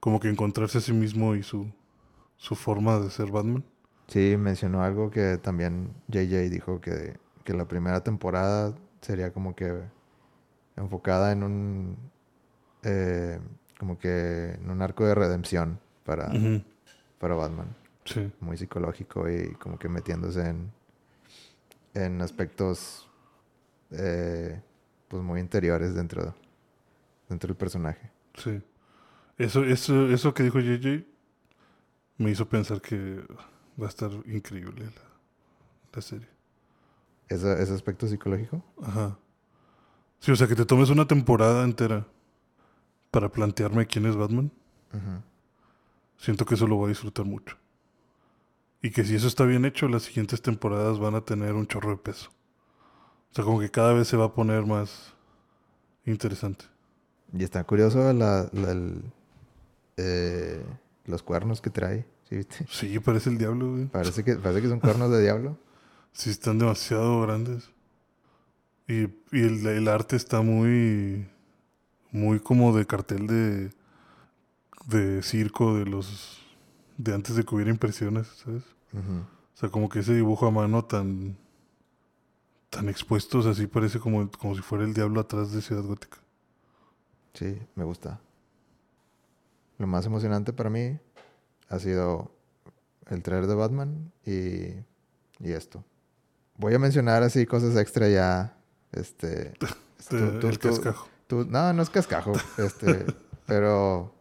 como que encontrarse a sí mismo y su su forma de ser Batman. sí mencionó algo que también JJ dijo que, que la primera temporada sería como que enfocada en un eh, como que en un arco de redención para, para Batman. Sí. muy psicológico y como que metiéndose en, en aspectos eh, pues muy interiores dentro, dentro del personaje. Sí. Eso, eso, eso que dijo JJ me hizo pensar que va a estar increíble la, la serie. Ese, ese aspecto psicológico. Ajá. Sí, o sea, que te tomes una temporada entera para plantearme quién es Batman. Ujú. Siento que eso lo voy a disfrutar mucho. Y que si eso está bien hecho, las siguientes temporadas van a tener un chorro de peso. O sea, como que cada vez se va a poner más interesante. Y está curioso la, la- el, eh, los cuernos que trae. ¿sí viste? Sí, parece el diablo, güey. Parece que, parece que son cuernos de diablo. Sí, están demasiado grandes. Y, y el, el arte está muy. Muy como de cartel de. De circo de los. de antes de que hubiera impresiones, ¿sabes? O sea, como que ese dibujo a mano tan. tan expuestos, así parece como, como si fuera el diablo atrás de Ciudad Gótica. Sí, me gusta. Lo más emocionante para mí ha sido el trailer de Batman y, y esto. Voy a mencionar así cosas extra ya. Este. tú- De- tú- el tú- cascajo. no, no es cascajo. Este. pero.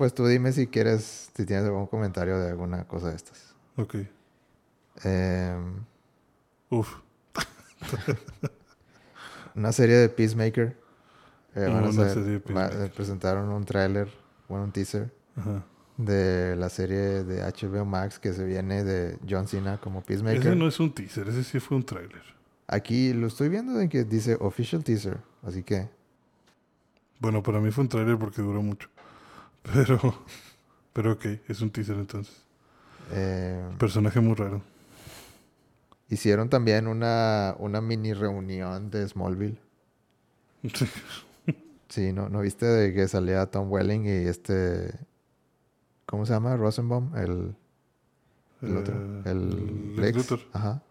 Pues tú dime si quieres. Si tienes algún comentario de alguna cosa de estas. Ok. Em, Uf. una serie de Peacemaker. Eh, van a Una hacer- serie de va- Peacemaker. presentaron un tráiler, bueno, un teaser Ajá. de la serie de HBO Max que se viene de John Cena como Peacemaker. Ese no es un teaser, ese sí fue un tráiler. Aquí lo estoy viendo en que dice official teaser, así que Bueno, para mí fue un tráiler porque duró mucho. Pero. Pero ok, es un teaser entonces. eh, Personaje muy raro. hicieron también una, una mini reunión de Smallville. Sí. Sí, ¿no, ¿no viste de que salía Tom Welling y este... ¿Cómo se llama? Rosenbaum, el, el otro. Eh, El Lex Lex. Luthor. Ajá.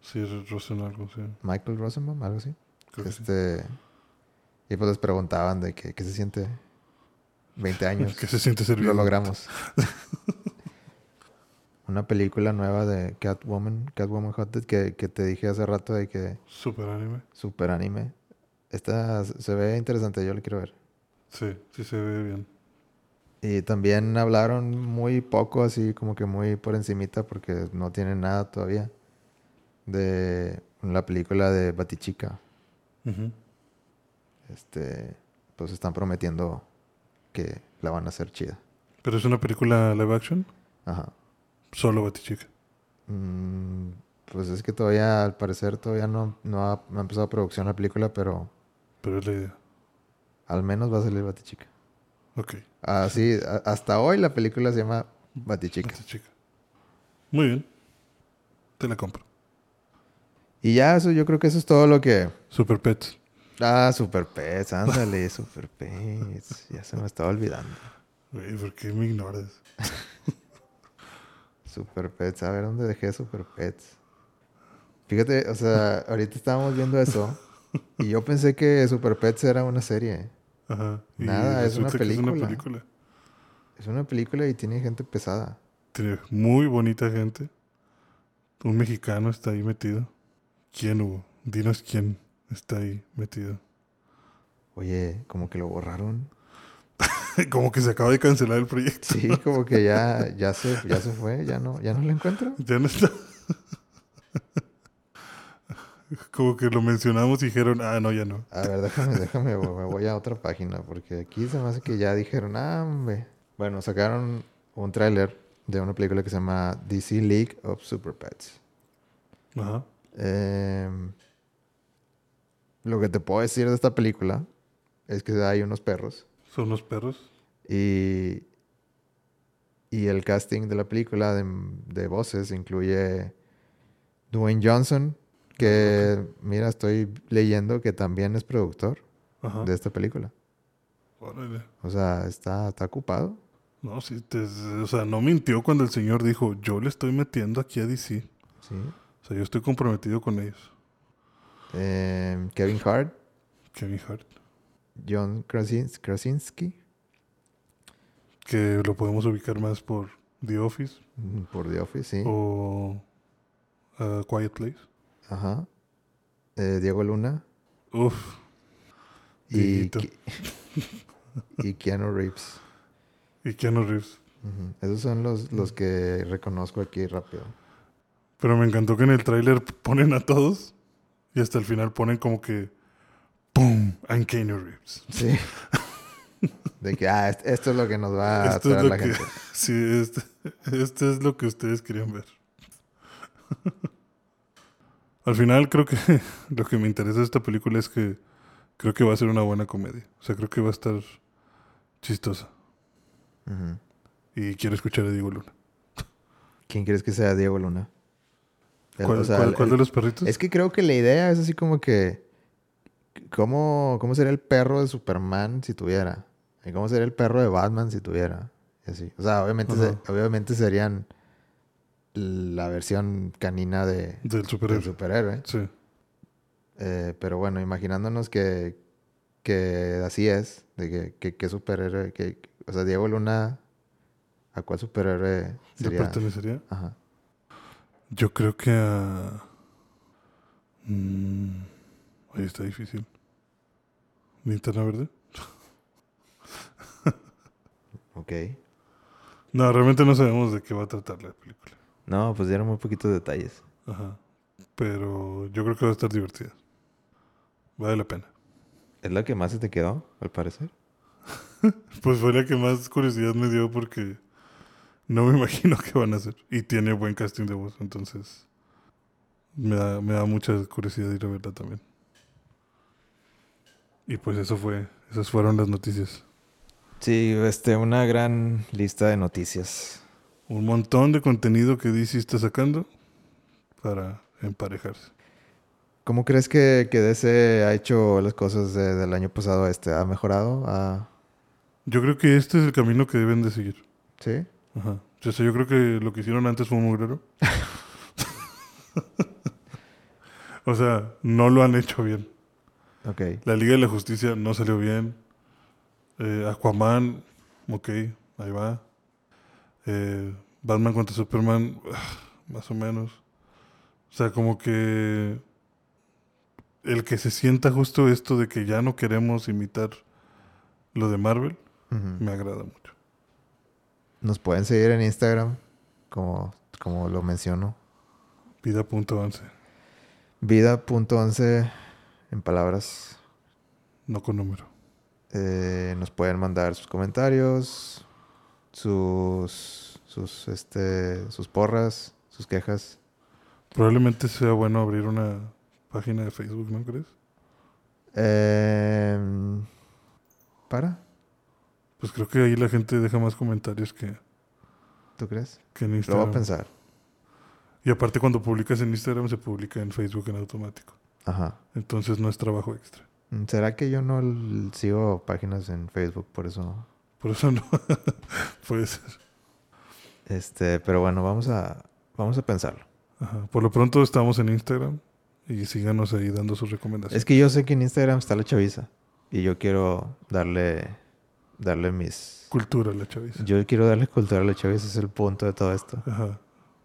Sí, Rosen algo, sí. Michael Rosenbaum, algo así. Creo que sí. Este... Y pues les preguntaban de que, qué se siente 20 años. Que se siente ser Lo logramos. Una película nueva de Catwoman, Catwoman Haunted, que, que te dije hace rato de que Super anime. super anime. Esta se ve interesante, yo la quiero ver. Sí, sí se ve bien. Y también hablaron muy poco, así como que muy por encimita, porque no tienen nada todavía, de la película de Batichica. Este, pues están prometiendo que la van a hacer chida. Pero es una película live action. Ajá. Solo Batichica. Mm, pues es que todavía, al parecer, todavía no, no, ha, no ha empezado producción la película, pero Pero es la idea. al menos va a salir Batichica. Ok. Así, a- hasta hoy la película se llama Batichica. Batichica. Muy bien. Te la compro. Y ya, eso, yo creo que eso es todo lo que... Super Pets. Ah, Super Pets, ándale, Super Pets. Ya se me estaba olvidando. Güey, ¿por qué me ignoras? Super Pets, a ver dónde dejé Super Pets. Fíjate, o sea, ahorita estábamos viendo eso y yo pensé que Super Pets era una serie. Ajá. Y Nada, es una película. Es una película. Es una película y tiene gente pesada. Tiene muy bonita gente. Un mexicano está ahí metido. ¿Quién hubo? Dinos quién está ahí metido. Oye, como que lo borraron. como que se acaba de cancelar el proyecto. Sí, como que ya, ya, se, ya se fue, ya no, ya no lo encuentro. Ya no está. como que lo mencionamos y dijeron, ah, no, ya no. A ver, déjame, déjame, me voy a otra página porque aquí se me hace que ya dijeron, ah, hombre. Bueno, sacaron un tráiler de una película que se llama DC League of Super Pets. Ajá. Em, lo que te puedo decir de esta película es que hay unos perros Son los perros. y, y el casting de la película de, de voces incluye Dwayne Johnson, que mira, estoy leyendo que también es productor Ajá. de esta película. Órale. O sea, está, está ocupado. No, sí, te- o sea, no mintió cuando el señor dijo, yo le estoy metiendo aquí a DC. Sí. O sea, yo estoy comprometido con ellos. Em, Kevin Hart, Kevin Hart. John Krasins- Krasinski, Que lo podemos ubicar más por The Office mm, por The Office, sí. o uh, Quiet Place. Ajá. Eh, Diego Luna Uf, y, y Keanu Reeves. y Keanu Reeves. Esos son los, los que reconozco aquí rápido. Pero me encantó que en el tráiler ponen a todos y hasta el final ponen como que ¡Pum! And Keanu Reeves. Sí. De que, ah, est- esto es lo que nos va a Esto es atraer lo la que, gente. sí, este, este es lo que ustedes querían ver. Al final creo que lo que me interesa de esta película es que creo que va a ser una buena comedia. O sea, creo que va a estar chistosa. Y quiero escuchar a Diego Luna. ¿Quién crees que sea Diego Luna? ¿Cuál, o sea, cuál- el- cuál de los perritos? Es que creo que la idea es así como que... ¿Cómo, cómo sería el perro de Superman si tuviera? ¿Y cómo sería el perro de Batman si tuviera? Y así. O sea, obviamente, se- obviamente serían la versión canina de, Del del superhéroe. Sí. Eh, pero bueno, imaginándonos que, que así es, de que, que, que superhéroe, que, o sea, Diego Luna, ¿a cuál superhéroe ¿Le pertenecería? Ajá. Yo creo que a... Mm, ahí está difícil. ¿Linterna verde? Ok. No, realmente no sabemos de qué va a tratar la película. No, pues dieron muy poquitos detalles. Ajá. Pero yo creo que va a estar divertida. Vale la pena. ¿Es la que más se te quedó, al parecer? Pues fue la que más curiosidad me dio porque no me imagino qué van a hacer. Y tiene buen casting de voz, entonces me da, me da mucha curiosidad ir a verla también. Y pues eso fue, esas fueron las noticias. Sí, este, una gran lista de noticias. Un montón de contenido que DC está sacando para emparejarse. ¿Cómo crees que, que DC ha hecho las cosas de- del año pasado a este? ¿Ha mejorado? ¿Ha- Yo creo que este es el camino que deben de seguir. ¿Sí? Ajá. O sea, yo creo que lo que hicieron antes fue un mugrero. o sea, no lo han hecho bien. Ok. La Liga de la Justicia no salió bien. Eh, Aquaman, ok, ahí va. Eh, Batman contra Superman, más o menos. O sea, como que el que se sienta justo esto de que ya no queremos imitar lo de Marvel, me agrada mucho. Nos pueden seguir en Instagram, como, como lo menciono. Vida.11, Vida.11 en palabras. no con número. Eh, nos pueden mandar sus comentarios, sus, sus, este, sus porras, sus quejas. Probablemente sea bueno abrir una página de Facebook, ¿no crees? Em, ¿Para? Pues creo que ahí la gente deja más comentarios que, ¿Tú crees? que en Lo voy Instagram. a pensar. Y aparte cuando publicas en Instagram se publica en Facebook en automático. Ajá. Entonces no es trabajo extra. Mm, ¿Será que yo no sigo páginas en Facebook por eso? Por eso no puede ser. Este, pero bueno, vamos a, vamos a pensarlo. Ajá. Por lo pronto estamos en Instagram y síganos ahí dando sus recomendaciones. Es que yo sé que en Instagram está la chaviza y yo quiero darle, darle mis... Cultura a la chaviza. Yo quiero darle cultura a la chaviza, es el punto de todo esto. Ajá.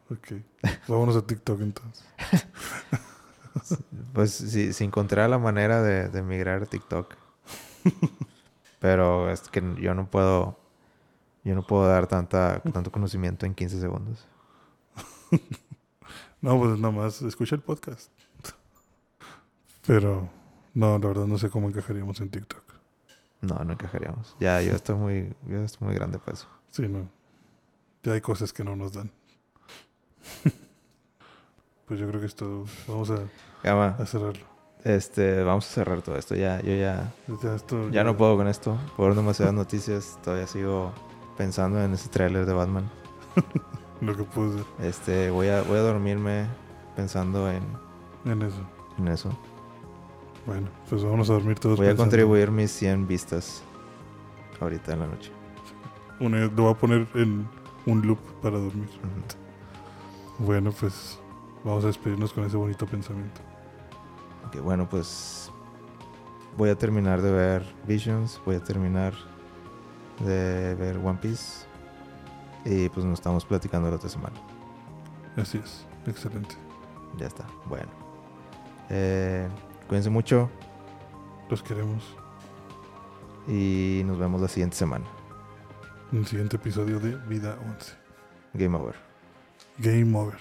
Ok. Vámonos a TikTok entonces. Pues si, si encontré la manera de, de migrar a TikTok. Pero es que yo no puedo... Yo no puedo dar tanta, tanto conocimiento en 15 segundos. No, pues nada más escucha el podcast. Pero no, la verdad no sé cómo encajaríamos en TikTok. No, no encajaríamos. Ya, yo estoy muy, yo estoy muy grande para eso. Sí, no. Ya hay cosas que no nos dan. pues yo creo que es todo. Vamos a, Gama, a cerrarlo. este, vamos a cerrar todo esto. Ya, yo ya, Ya, esto, ya no puedo con esto. Por demasiadas noticias, todavía sigo pensando en ese tráiler de Batman. Lo que pude Este, voy a, voy a dormirme pensando en, en eso. en eso. Bueno, pues vamos a dormir todos. Voy a contribuir mis 100 vistas ahorita en la noche. Una- lo voy a poner en un loop para dormir. Bueno, pues vamos a despedirnos con ese bonito pensamiento. Ok, bueno, pues voy a terminar de ver Visions, voy a terminar de ver One Piece y pues nos estamos platicando la otra semana. Así es. Excelente. Ya está, bueno. Eh, cuídense mucho Los queremos. y nos vemos la siguiente semana. En el siguiente episodio de Vida 11. Game over. Game over.